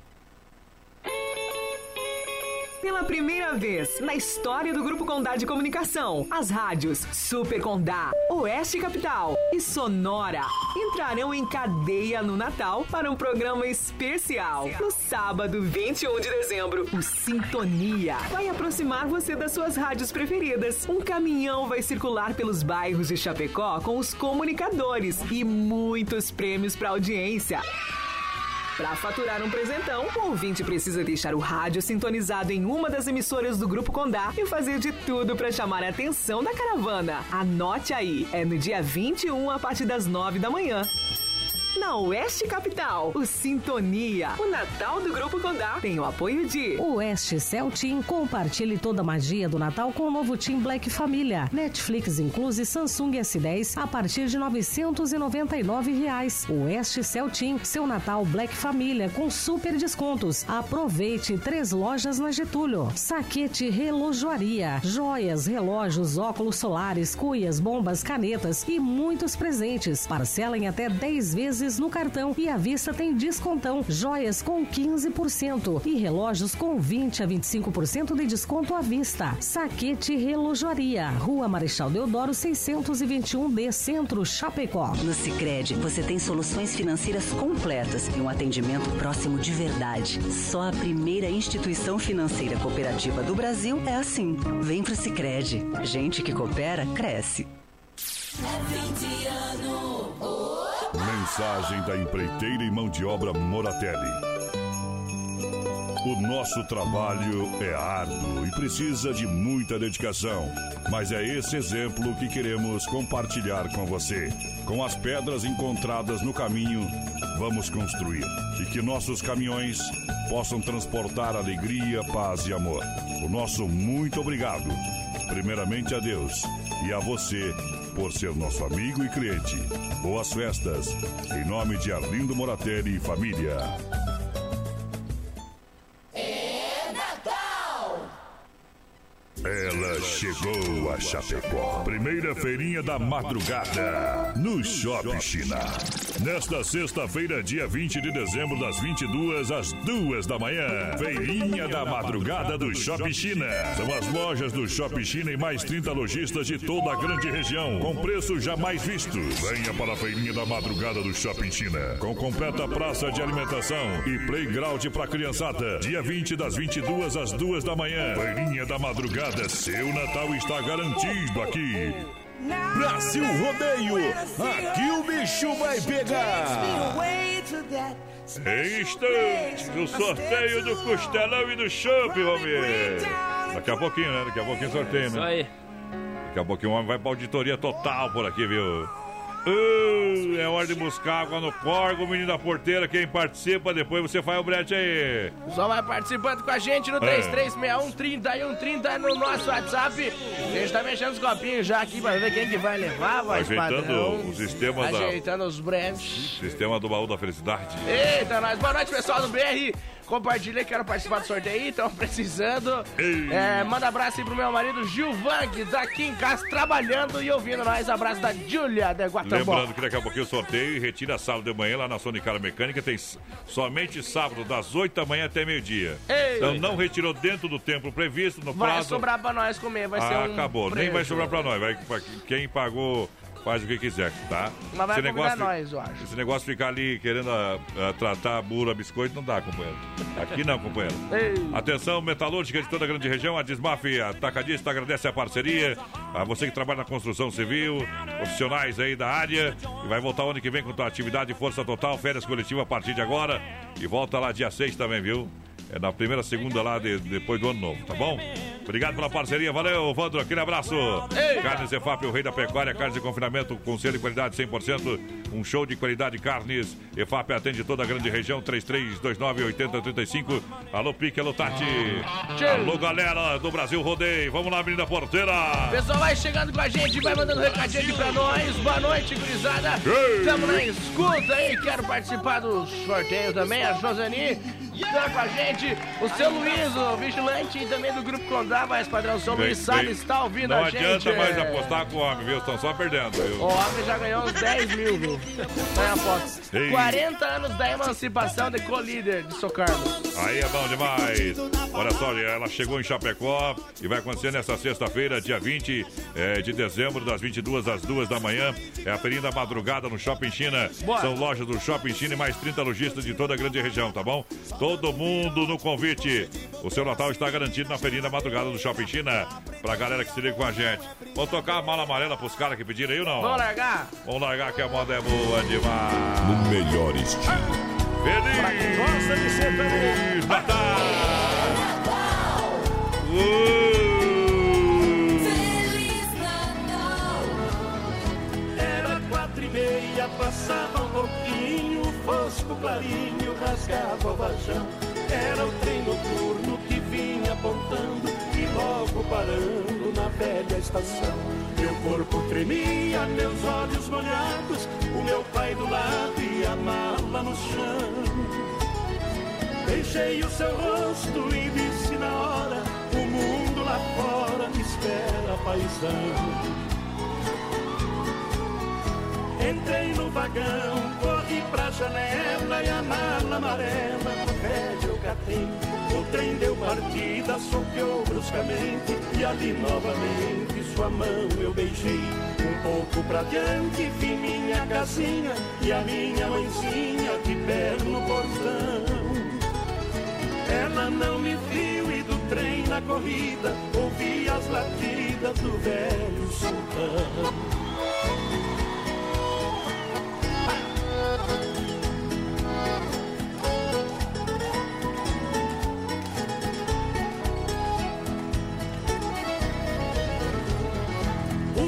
Pela primeira vez na história do Grupo Condá de Comunicação, as rádios Super Condá, Oeste Capital e Sonora entrarão em cadeia no Natal para um programa especial. No sábado, 21 de dezembro, o Sintonia vai aproximar você das suas rádios preferidas. Um caminhão vai circular pelos bairros de Chapecó com os comunicadores e muitos prêmios para audiência. Para faturar um presentão, o ouvinte precisa deixar o rádio sintonizado em uma das emissoras do Grupo Condá e fazer de tudo para chamar a atenção da caravana. Anote aí, é no dia 21 a partir das 9 da manhã. Na Oeste Capital, o Sintonia, o Natal do Grupo Condá, tem o apoio de Oeste Cell Team, compartilhe toda a magia do Natal com o novo Team Black Família. Netflix incluse Samsung S10 a partir de 999 reais. Oeste Team, seu Natal Black Família com super descontos. Aproveite três lojas na Getúlio. Saquete Relojoaria, joias, relógios, óculos solares, cuias, bombas, canetas e muitos presentes. Parcela em até 10 vezes no cartão e à vista tem descontão. Joias com 15% e relógios com 20 a 25% de desconto à vista. Saquete Relojoaria, Rua Marechal Deodoro 621B, Centro Chapecó. No Sicredi você tem soluções financeiras completas e um atendimento próximo de verdade. Só a primeira instituição financeira cooperativa do Brasil é assim. Vem pro Sicredi. Gente que coopera cresce. Mensagem da empreiteira e mão de obra Moratelli. O nosso trabalho é árduo e precisa de muita dedicação, mas é esse exemplo que queremos compartilhar com você. Com as pedras encontradas no caminho, vamos construir e que nossos caminhões possam transportar alegria, paz e amor. O nosso muito obrigado, primeiramente a Deus e a você por ser nosso amigo e cliente. Boas festas, em nome de Arlindo Moratelli e família. Ela chegou a Chapecó. Primeira feirinha da madrugada. No Shopping China. Nesta sexta-feira, dia 20 de dezembro, das 22 às 2 da manhã. Feirinha da madrugada do Shopping China. São as lojas do Shopping China e mais 30 lojistas de toda a grande região. Com preços jamais vistos. Venha para a feirinha da madrugada do Shopping China. Com completa praça de alimentação e playground para criançada. Dia 20 das 22 às 2 da manhã. Feirinha da madrugada. Seu Natal está garantido aqui. Brasil Rodeio, aqui o bicho vai pegar. Em instantes, o sorteio do Costelão e do Chopp, ver. Daqui a pouquinho, né? Daqui a pouquinho sorteio, né? Isso aí. Daqui a pouquinho o homem vai pra auditoria total por aqui, viu? Uh, é hora de buscar água no corgo, menino da porteira. Quem participa, depois você faz o brete aí. Só vai participando com a gente no É. 3361-3130 no nosso WhatsApp. A gente tá mexendo os copinhos já aqui pra ver quem que vai levar, voz Ajeitando padrão. o sistema da- Ajeitando os breves. Sistema do baú da felicidade. Eita, nós. Boa noite, pessoal do BR. Compartilha, quero participar do sorteio aí, estão precisando. É, manda abraço aí pro meu marido Gilvan, que tá aqui em casa trabalhando e ouvindo nós. Abraço da Júlia de Guatambó. Lembrando que daqui a pouquinho o sorteio e retira sábado de manhã lá na Sonicara Mecânica. Tem somente sábado, das 8 da manhã até meio-dia. Ei. Então não retirou dentro do tempo previsto, no Vai prazo. sobrar pra nós comer, vai ser ah, um acabou. Nem vai preço. sobrar pra nós. Vai, pra quem pagou faz o que quiser, tá? Mas vai Esse fi- nós, eu acho. Esse negócio de ficar ali querendo ah, ah, tratar bula, biscoito, não dá, companheiro. Aqui não, companheiro. [laughs] Atenção, metalúrgica de toda a grande região, a Desmaf Atacadista agradece a parceria. A você que trabalha na construção civil, profissionais aí da área. E vai voltar ano que vem com tua atividade Força Total, férias coletivas a partir de agora. E volta lá dia 6 também, viu? É na primeira segunda lá de- depois do ano novo, tá bom? Obrigado pela parceria, valeu, Vandro, aquele abraço. Carnes EFAP, o rei da pecuária, carnes de confinamento com selo de qualidade 100%, um show de qualidade de carnes. EFAP atende toda a grande região, 33298035. Alô, Pique, alô, Tati. Alô, galera do Brasil Rodeio. Vamos lá, menina porteira. Pessoal, vai chegando com a gente, vai mandando recadinho aqui pra nós. Boa noite, gurizada. Ei! Tamo na escuta aí, quero participar do sorteio também. A Josani tá com a gente. O seu Luiz, o vigilante também do Grupo Condava, Esquadrão São Bem, Luís, sabe, está ouvindo Não a gente. adianta mais é. apostar com o homem, viu? Estão só perdendo, viu? O homem já ganhou uns 10 mil, viu? Ganha aposta. Ei. 40 anos da emancipação de co-líder de Socarmo. Aí é bom demais. Olha só, ela chegou em Chapecó e vai acontecer nesta sexta-feira, dia 20 eh, de dezembro, das 22 às 2 da manhã. É a Feirinha da Madrugada no Shopping China. Bora. São lojas do Shopping China e mais 30 lojistas de toda a grande região, tá bom? Todo mundo no convite. O seu Natal está garantido na Feirinha da Madrugada do Shopping China. Pra galera que se liga com a gente. Vamos tocar a mala amarela pros caras que pediram aí ou não? Vamos largar? Vamos largar que a moda é boa demais. No melhor estilo. Feliz Pra quem gosta de sertanejo. Natal! Era quatro e meia, passava um pouquinho, fosco clarinho rasgava o vajão. Era o trem noturno que vinha apontando e logo parando na velha estação. Meu corpo tremia, meus olhos molhados, o meu pai do lado e a mala no chão. Beijei o seu rosto e disse na hora: O mundo lá fora me espera, paisão. Entrei no vagão, corri pra janela e a mala amarela no pé eu catei. O trem deu partida, soqueou bruscamente e ali novamente sua mão eu beijei. Um pouco pra diante vi minha casinha e a minha mãezinha de pé no portão. Ela não me viu e do trem na corrida ouvi as latidas do velho sultão.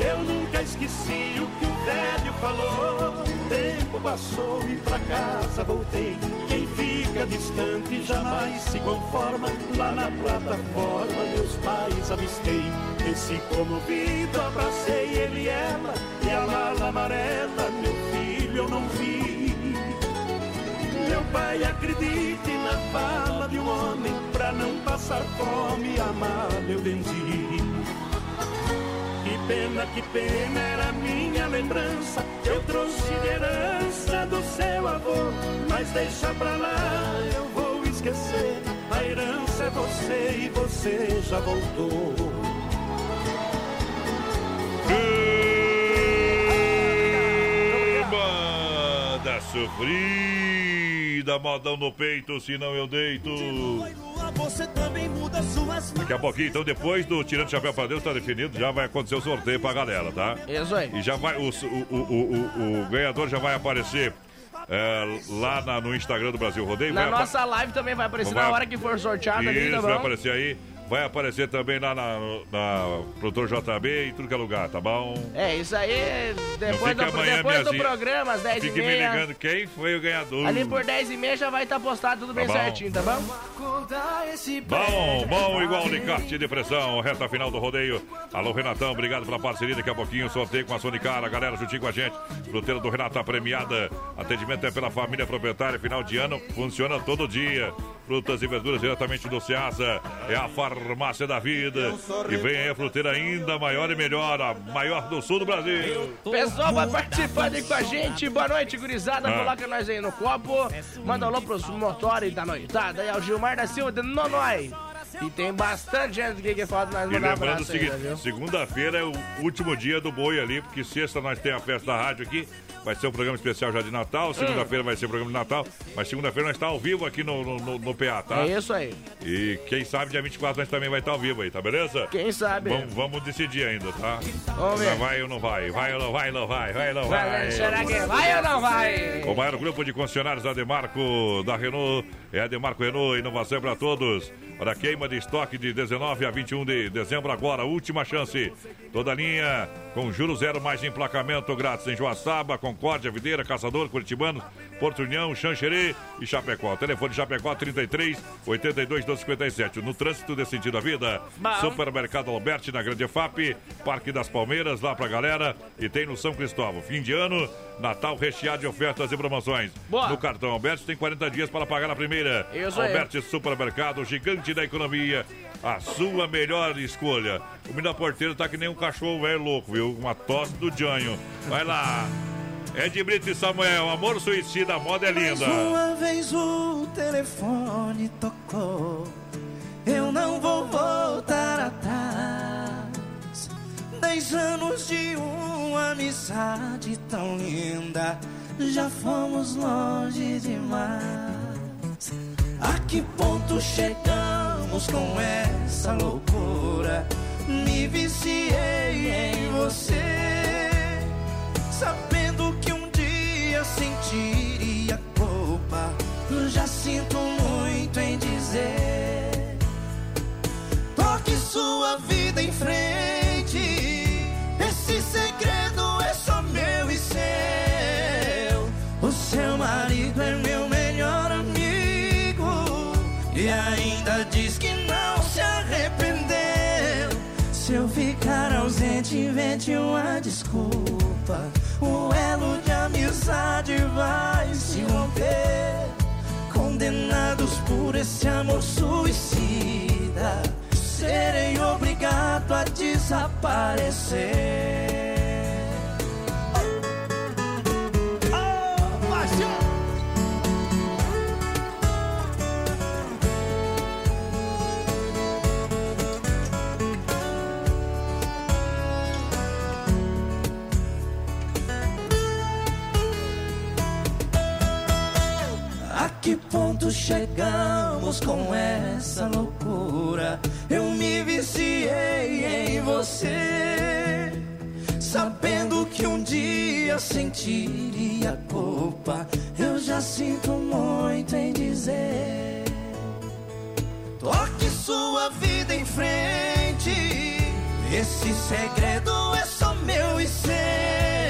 Eu nunca esqueci o que o velho falou. O tempo passou e pra casa voltei. Quem fica distante jamais se conforma. Lá na plataforma meus pais avistei. Desci comovido, abracei ele e ela. E a mala amarela, meu filho, eu não vi. Meu pai, acredite na fala de um homem. Pra não passar fome, a mala eu vendi. Pena, que pena era minha lembrança. Eu trouxe de herança do seu avô. Mas deixa pra lá, eu vou esquecer. A herança é você e você já voltou. Banda sofrida, modão no peito, senão eu deito. Daqui a pouquinho, então, depois do Tirando Chapéu pra Deus, tá definido, já vai acontecer o sorteio pra galera, tá? Isso aí. E já vai, o, o, o, o, o ganhador já vai aparecer é, lá na- no Instagram do Brasil Rodeio. Na nossa live também vai aparecer Vai- na hora que for sorteado ali, Isso, tá vai bom? aparecer aí. Vai aparecer também lá na, na Produtor JB e tudo que é lugar, tá bom? É, isso aí, depois, do, amanhã, depois do programa, às 10 Fique me ligando quem foi o ganhador. Ali por 10 e meia já vai estar postado tudo bem bom. certinho, tá bom? Bom, bom, igual Unicarte de pressão, reta final do rodeio. Alô, Renatão, obrigado pela parceria. Daqui a pouquinho, sorteio com a Sonicara. Galera, juntinho com a gente. Fruteira do Renato tá premiada. Atendimento é pela família proprietária. Final de ano funciona todo dia. Frutas e verduras diretamente do Ceasa. É a farmácia da vida. E vem aí a fruteira ainda maior e melhor, a maior do sul do Brasil. Pessoal, vai participando aí com a gente. Boa noite, gurizada. Ah. Coloca nós aí no copo. Manda um alô pros motores da noitada. Aí é o Gilmar da Silva de Nonói. E tem bastante gente que quer falar de nós E lembrando o seguinte, segunda-feira é o último dia do boi ali, porque sexta nós temos a festa da rádio aqui, vai ser um programa especial já de Natal, segunda-feira vai ser o programa de Natal, mas segunda-feira nós está ao vivo aqui no, no, no- no PA, tá? É isso aí. E quem sabe dia 24 nós também vai estar ao vivo aí, tá beleza? Quem sabe? Vamos, vamos decidir ainda, tá? Vamos ver. Vai ou não vai? Vai ou não vai? Não vai? Vai ou não Vai, vai? será que vai ou não vai? O maior grupo de concessionários da Demarco, da Renault, é Demarco Renault, inovação para todos. Para queima de estoque de 19 a 21 de dezembro agora, última chance. Toda linha com juros zero mais emplacamento grátis em Joaçaba, Concórdia, Videira, Caçador, Curitibano, Porto União, Xanxerê e Chapecó. Telefone Chapecó 33 82 257. No trânsito desse sentido da vida. Bom. Supermercado Alberti na Grande FAP, Parque das Palmeiras lá pra galera e tem no São Cristóvão. Fim de ano, Natal recheado de ofertas e promoções. Boa. No cartão Alberti tem 40 dias para pagar a primeira. Isso aí. Alberti Supermercado, gigante da economia. A sua melhor escolha. O menino da porteira tá que nem um cachorro velho louco, viu? Uma tosse do Janho. Vai lá. É de Brito e Samuel, amor suicida, a moda é linda. Mais uma vez o telefone tocou. Eu não vou voltar atrás. Dez anos de uma amizade tão linda. Já fomos longe demais. A que ponto chegamos com essa loucura? Me viciei em você. Sabendo que um dia sentiria culpa, já sinto muito em dizer. Toque sua vida em frente. Marido é meu melhor amigo. E ainda diz que não se arrependeu. Se eu ficar ausente, invente uma desculpa. O elo de amizade vai se romper. Condenados por esse amor suicida, serei obrigado a desaparecer. Que ponto chegamos com essa loucura? Eu me viciei em você, sabendo que um dia sentiria culpa. Eu já sinto muito em dizer. Toque sua vida em frente. Esse segredo é só meu e seu.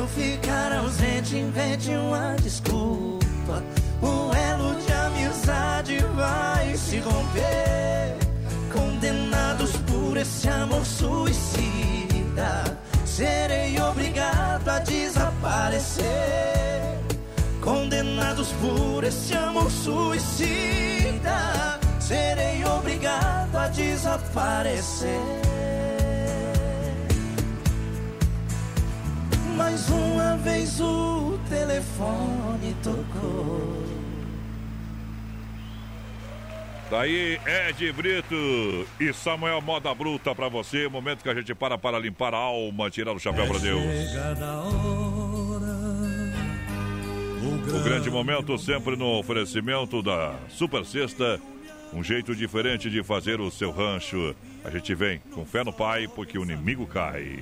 Eu ficar ausente, invente uma desculpa. O elo de amizade vai se romper. Condenados por esse amor suicida, serei obrigado a desaparecer. Condenados por esse amor suicida, serei obrigado a desaparecer. Mais uma vez o telefone tocou. Daí Ed Brito e Samuel Moda Bruta pra você. Momento que a gente para para limpar a alma, tirar o chapéu pra Deus. O grande momento sempre no oferecimento da Super Sexta. Um jeito diferente de fazer o seu rancho. A gente vem com fé no Pai, porque o inimigo cai.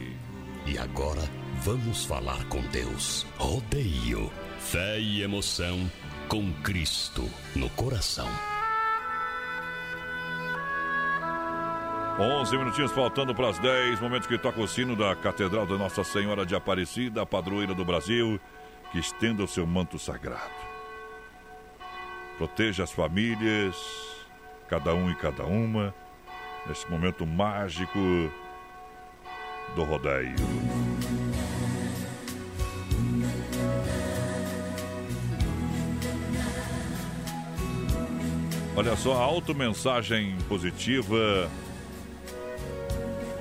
E agora Vamos falar com Deus. Rodeio. Fé e emoção com Cristo no coração. 11 minutinhos faltando para as 10, momentos que toca o sino da Catedral da Nossa Senhora de Aparecida, a padroeira do Brasil, que estenda o seu manto sagrado. Proteja as famílias, cada um e cada uma, nesse momento mágico do rodeio. Olha só, a automensagem positiva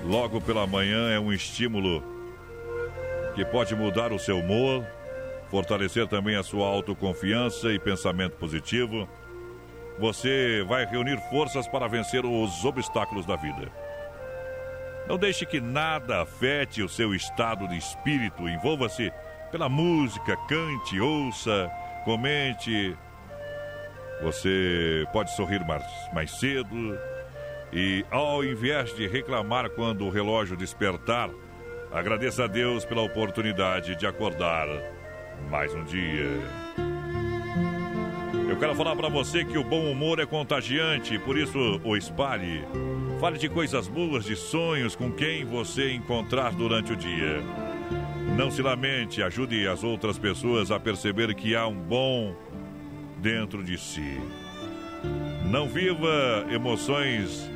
logo pela manhã é um estímulo que pode mudar o seu humor, fortalecer também a sua autoconfiança e pensamento positivo. Você vai reunir forças para vencer os obstáculos da vida. Não deixe que nada afete o seu estado de espírito. Envolva-se pela música, cante, ouça, comente. Você pode sorrir mais, mais cedo e, ao invés de reclamar quando o relógio despertar, agradeça a Deus pela oportunidade de acordar mais um dia. Eu quero falar para você que o bom humor é contagiante, por isso o espalhe. Fale de coisas boas, de sonhos com quem você encontrar durante o dia. Não se lamente, ajude as outras pessoas a perceber que há um bom dentro de si. Não viva emoções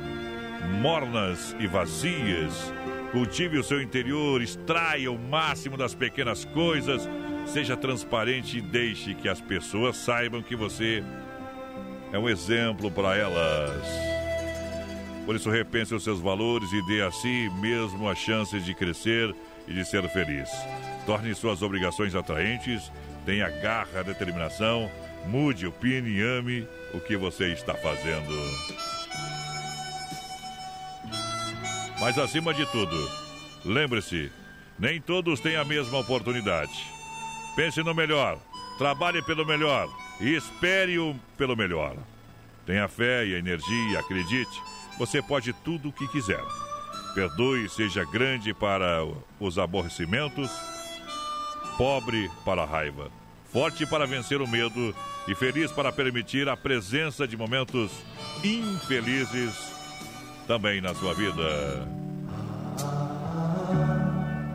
mornas e vazias. Cultive o seu interior, extraia o máximo das pequenas coisas, seja transparente e deixe que as pessoas saibam que você é um exemplo para elas. Por isso, repense os seus valores e dê a si mesmo a chance de crescer e de ser feliz. Torne suas obrigações atraentes, tenha garra, determinação, mude, opine e ame o que você está fazendo. Mas acima de tudo, lembre-se, nem todos têm a mesma oportunidade. Pense no melhor, trabalhe pelo melhor e espere -o pelo melhor. Tenha fé e energia, acredite você pode tudo o que quiser. Perdoe, seja grande para os aborrecimentos, pobre para a raiva, forte para vencer o medo e feliz para permitir a presença de momentos infelizes também na sua vida.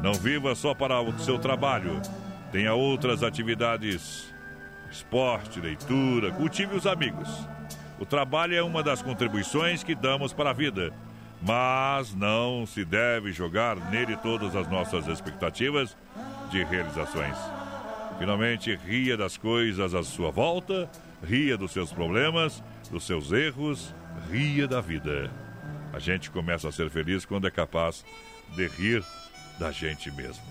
Não viva só para o seu trabalho. Tenha outras atividades, esporte, leitura, cultive os amigos. O trabalho é uma das contribuições que damos para a vida, mas não se deve jogar nele todas as nossas expectativas de realizações. Finalmente, ria das coisas à sua volta, ria dos seus problemas, dos seus erros, ria da vida. A gente começa a ser feliz quando é capaz de rir da gente mesmo.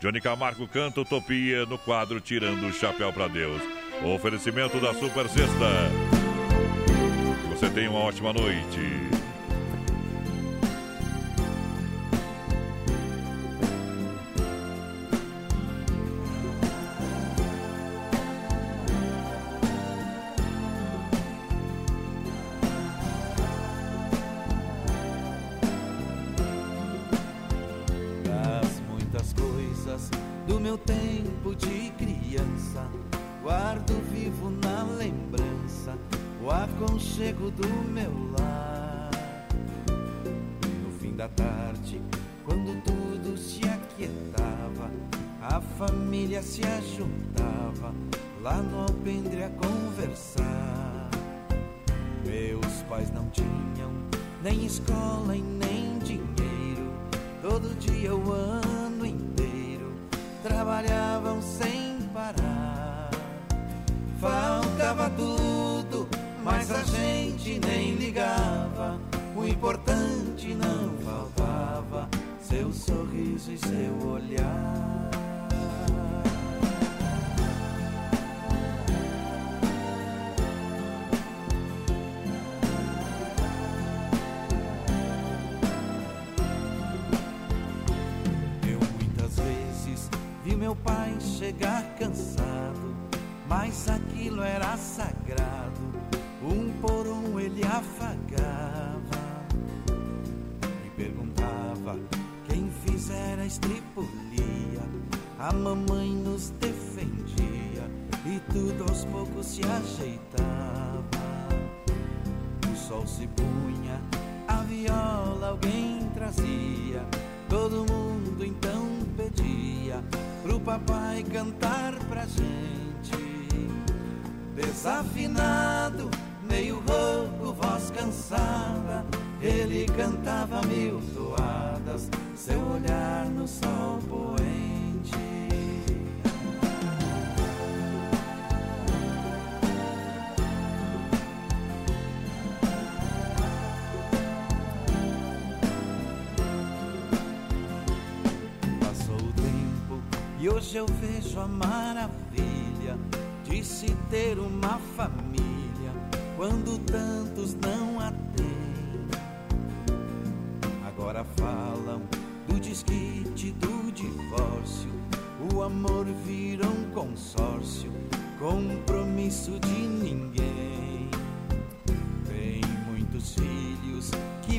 Johnny Camargo canta Utopia no quadro Tirando o Chapéu para Deus. O oferecimento da Super Sexta você tenha uma ótima noite.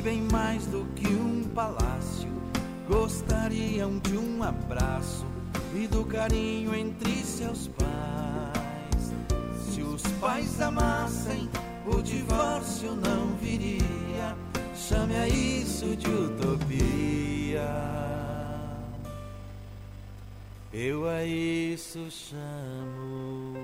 Bem mais do que um palácio, gostariam de um abraço e do carinho entre seus pais. Se os pais amassem, o divórcio não viria. Chame a isso de utopia. Eu a isso chamo.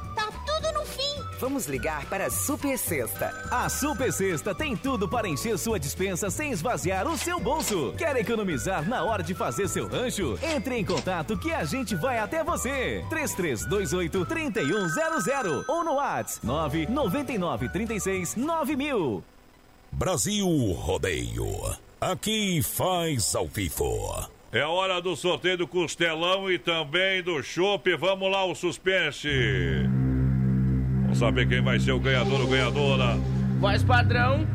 Vamos ligar para a Super Sexta. A Super Sexta tem tudo para encher sua dispensa sem esvaziar o seu bolso. Quer economizar na hora de fazer seu rancho? Entre em contato que a gente vai até você. 3328 3100 ou no WhatsApp 999 36 9000. Brasil Rodeio. Aqui faz ao vivo. É hora do sorteio do Costelão e também do Chopp. Vamos lá, o suspense. Vamos saber quem vai ser o ganhador ou ganhadora. Voz padrão.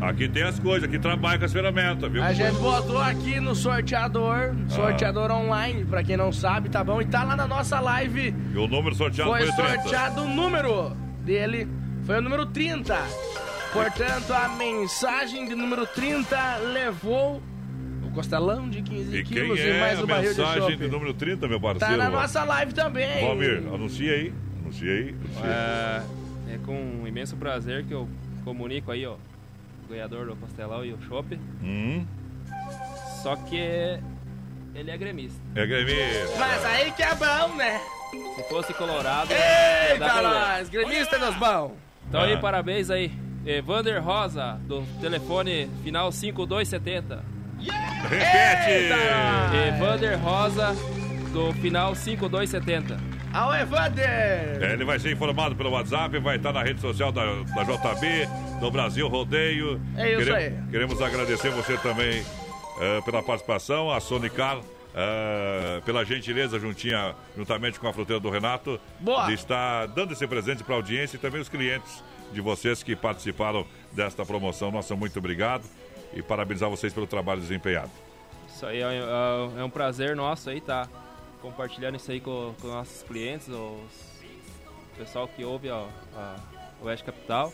Aqui tem as coisas, aqui trabalha com as ferramentas, viu? A gente botou aqui no sorteador, sorteador online, pra quem não sabe, tá bom? E tá lá na nossa live. E o número sorteado Foi foi, 30. sorteado o número dele, foi o número 30. Portanto, a mensagem de número 30 levou o costelão de 15 E quilos é e mais a o barril de mensagem chopp. de número 30, meu parceiro? Tá na nossa live também. Valmir, anuncia aí. Aí. aí. É, é com um imenso prazer que eu comunico aí, ó, o ganhador do Costelão e o Chopp. Hum, Só que ele é gremista. é gremista. Mas aí que é bom, né? Se fosse colorado, problema. nós, gremista dos bons. Então aí, Ah. parabéns aí. Evander Rosa, do telefone final 5270. Repete! Evander Rosa, do final 5270. Ao Evander! É, ele vai ser informado pelo WhatsApp, vai estar na rede social da, da JB, do Brasil Rodeio. É isso Queremos- aí. Queremos agradecer você também eh, pela participação, a Sonicar, eh, pela gentileza, juntinha, juntamente com a fruteira do Renato, Boa. de estar dando esse presente para a audiência e também os clientes de vocês que participaram desta promoção. Nossa, muito obrigado e parabenizar vocês pelo trabalho desempenhado. Isso aí é, é- é um prazer nosso aí, tá? Compartilhando isso aí com, com nossos clientes, os, o pessoal que ouve ó, a Oeste Capital,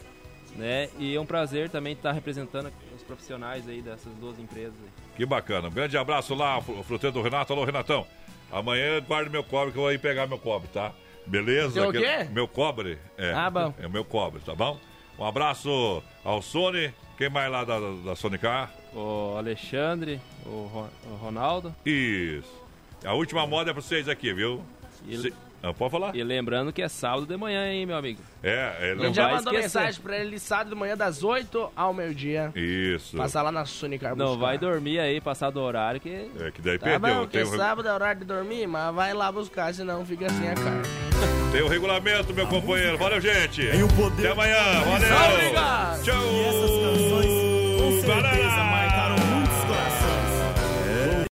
né? E é um prazer também estar representando os profissionais aí dessas duas empresas. aí. Que bacana. Um grande abraço lá, fru- fruteiro do Renato. Alô, Renatão. Amanhã eu guardo meu cobre que eu vou ir pegar meu cobre, tá? Beleza? Seu o Aquele- quê? Meu cobre. É. Ah, bom. É o meu cobre, tá bom? Um abraço ao Sony. Quem mais lá da, da Sonicar? O Alexandre, o, Ro- o Ronaldo. Isso. A última moda é pra vocês aqui, viu? Se... Ah, pode falar? E lembrando que é sábado de manhã, hein, meu amigo? É, é lembra... Já mandou mensagem pra ele sábado de manhã, das 8 ao meio-dia. Isso. Passar lá na Sony Car Não vai dormir aí, passar do horário que. É, que daí tá perdeu. Bom, tem um... sábado é horário de dormir, mas vai lá buscar, senão fica assim a carne. [laughs] Tem o um regulamento, meu a companheiro. Música. Valeu, gente. Tem o poder. Até amanhã. Valeu. Obrigado. Tchau. E essas canções, com certeza, marcaram